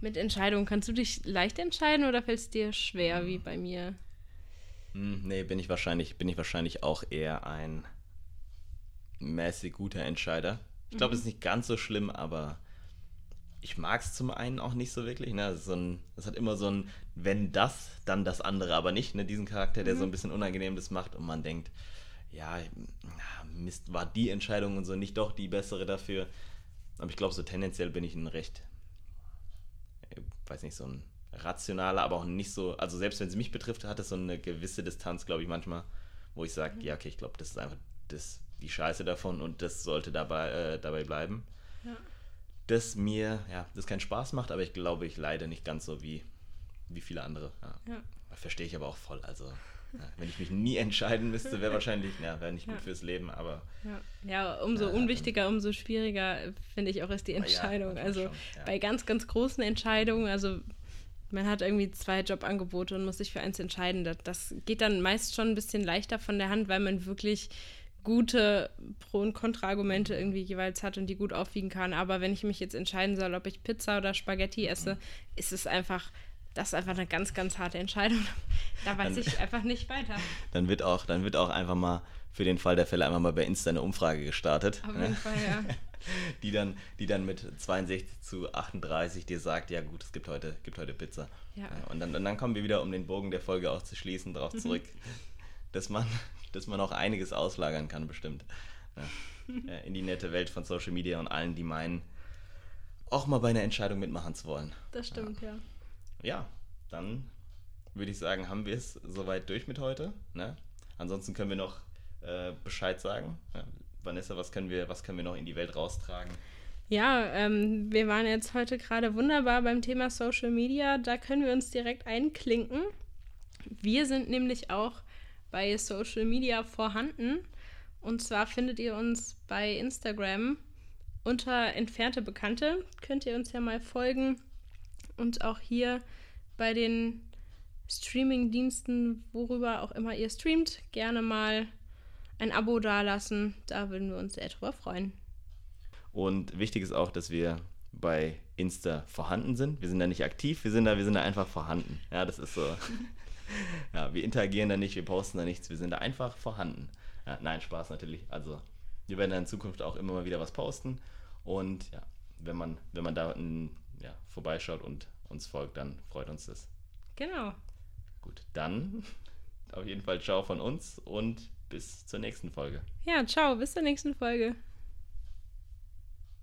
mit Entscheidungen? Kannst du dich leicht entscheiden oder fällt es dir schwer wie bei mir? Hm, nee, bin ich wahrscheinlich, bin ich wahrscheinlich auch eher ein mäßig guter Entscheider. Ich glaube, es mhm. ist nicht ganz so schlimm, aber ich mag es zum einen auch nicht so wirklich. Ne? Das, so ein, das, hat immer so ein, wenn das, dann das andere, aber nicht. Ne? Diesen Charakter, der mhm. so ein bisschen unangenehm das macht und man denkt, ja, Mist, war die Entscheidung und so nicht doch die bessere dafür. Aber ich glaube, so tendenziell bin ich ein recht, ich weiß nicht, so ein rationaler, aber auch nicht so, also selbst wenn es mich betrifft, hat es so eine gewisse Distanz, glaube ich, manchmal, wo ich sage, mhm. ja, okay, ich glaube, das ist einfach das, die Scheiße davon und das sollte dabei, äh, dabei bleiben. Ja das mir, ja, das keinen Spaß macht, aber ich glaube, ich leide nicht ganz so wie, wie viele andere. Ja. ja. Verstehe ich aber auch voll. Also, ja, wenn ich mich nie *laughs* entscheiden müsste, wäre wahrscheinlich, ja, wäre nicht gut fürs Leben, aber. Ja, umso unwichtiger, umso schwieriger, finde ich auch ist die Entscheidung. also schon, bei ganz, ganz großen Entscheidungen, also man hat irgendwie zwei Jobangebote und muss sich für eins entscheiden. Das, das geht dann meist schon ein bisschen leichter von der Hand, weil man wirklich gute Pro- und Kontraargumente irgendwie jeweils hat und die gut aufwiegen kann. Aber wenn ich mich jetzt entscheiden soll, ob ich Pizza oder Spaghetti esse, ist es einfach, das ist einfach eine ganz, ganz harte Entscheidung. *laughs* da weiß dann, ich einfach nicht weiter. *laughs* Dann wird auch, dann wird auch einfach mal für den Fall der Fälle einfach mal bei Insta eine Umfrage gestartet. Auf jeden Fall, ja. *laughs* die, dann, die dann mit 62 zu 38 dir sagt, ja gut, es gibt heute, gibt heute Pizza. Ja. Und, dann, und dann kommen wir wieder, um den Bogen der Folge auch zu schließen, darauf mhm. zurück, dass man *laughs* dass man auch einiges auslagern kann, bestimmt. Ja, *laughs* in die nette Welt von Social Media und allen, die meinen, auch mal bei einer Entscheidung mitmachen zu wollen. Das stimmt, ja. Ja, ja dann würde ich sagen, haben wir es soweit durch mit heute. Ne? Ansonsten können wir noch äh, Bescheid sagen. Ja, Vanessa, was können, wir, was können wir noch in die Welt raustragen? Ja, ähm, wir waren jetzt heute gerade wunderbar beim Thema Social Media. Da können wir uns direkt einklinken. Wir sind nämlich auch bei Social Media vorhanden. Und zwar findet ihr uns bei Instagram unter entfernte Bekannte. Könnt ihr uns ja mal folgen. Und auch hier bei den Streaming-Diensten, worüber auch immer ihr streamt, gerne mal ein Abo dalassen. Da würden wir uns sehr drüber freuen. Und wichtig ist auch, dass wir bei Insta vorhanden sind. Wir sind da nicht aktiv, wir sind da, wir sind da einfach vorhanden. Ja, das ist so. *laughs* *laughs* ja, wir interagieren da nicht, wir posten da nichts, wir sind da einfach vorhanden. Ja, nein, Spaß natürlich. Also wir werden da in Zukunft auch immer mal wieder was posten. Und ja, wenn man, wenn man da ja, vorbeischaut und uns folgt, dann freut uns das. Genau. Gut, dann auf jeden Fall ciao von uns und bis zur nächsten Folge. Ja, ciao, bis zur nächsten Folge.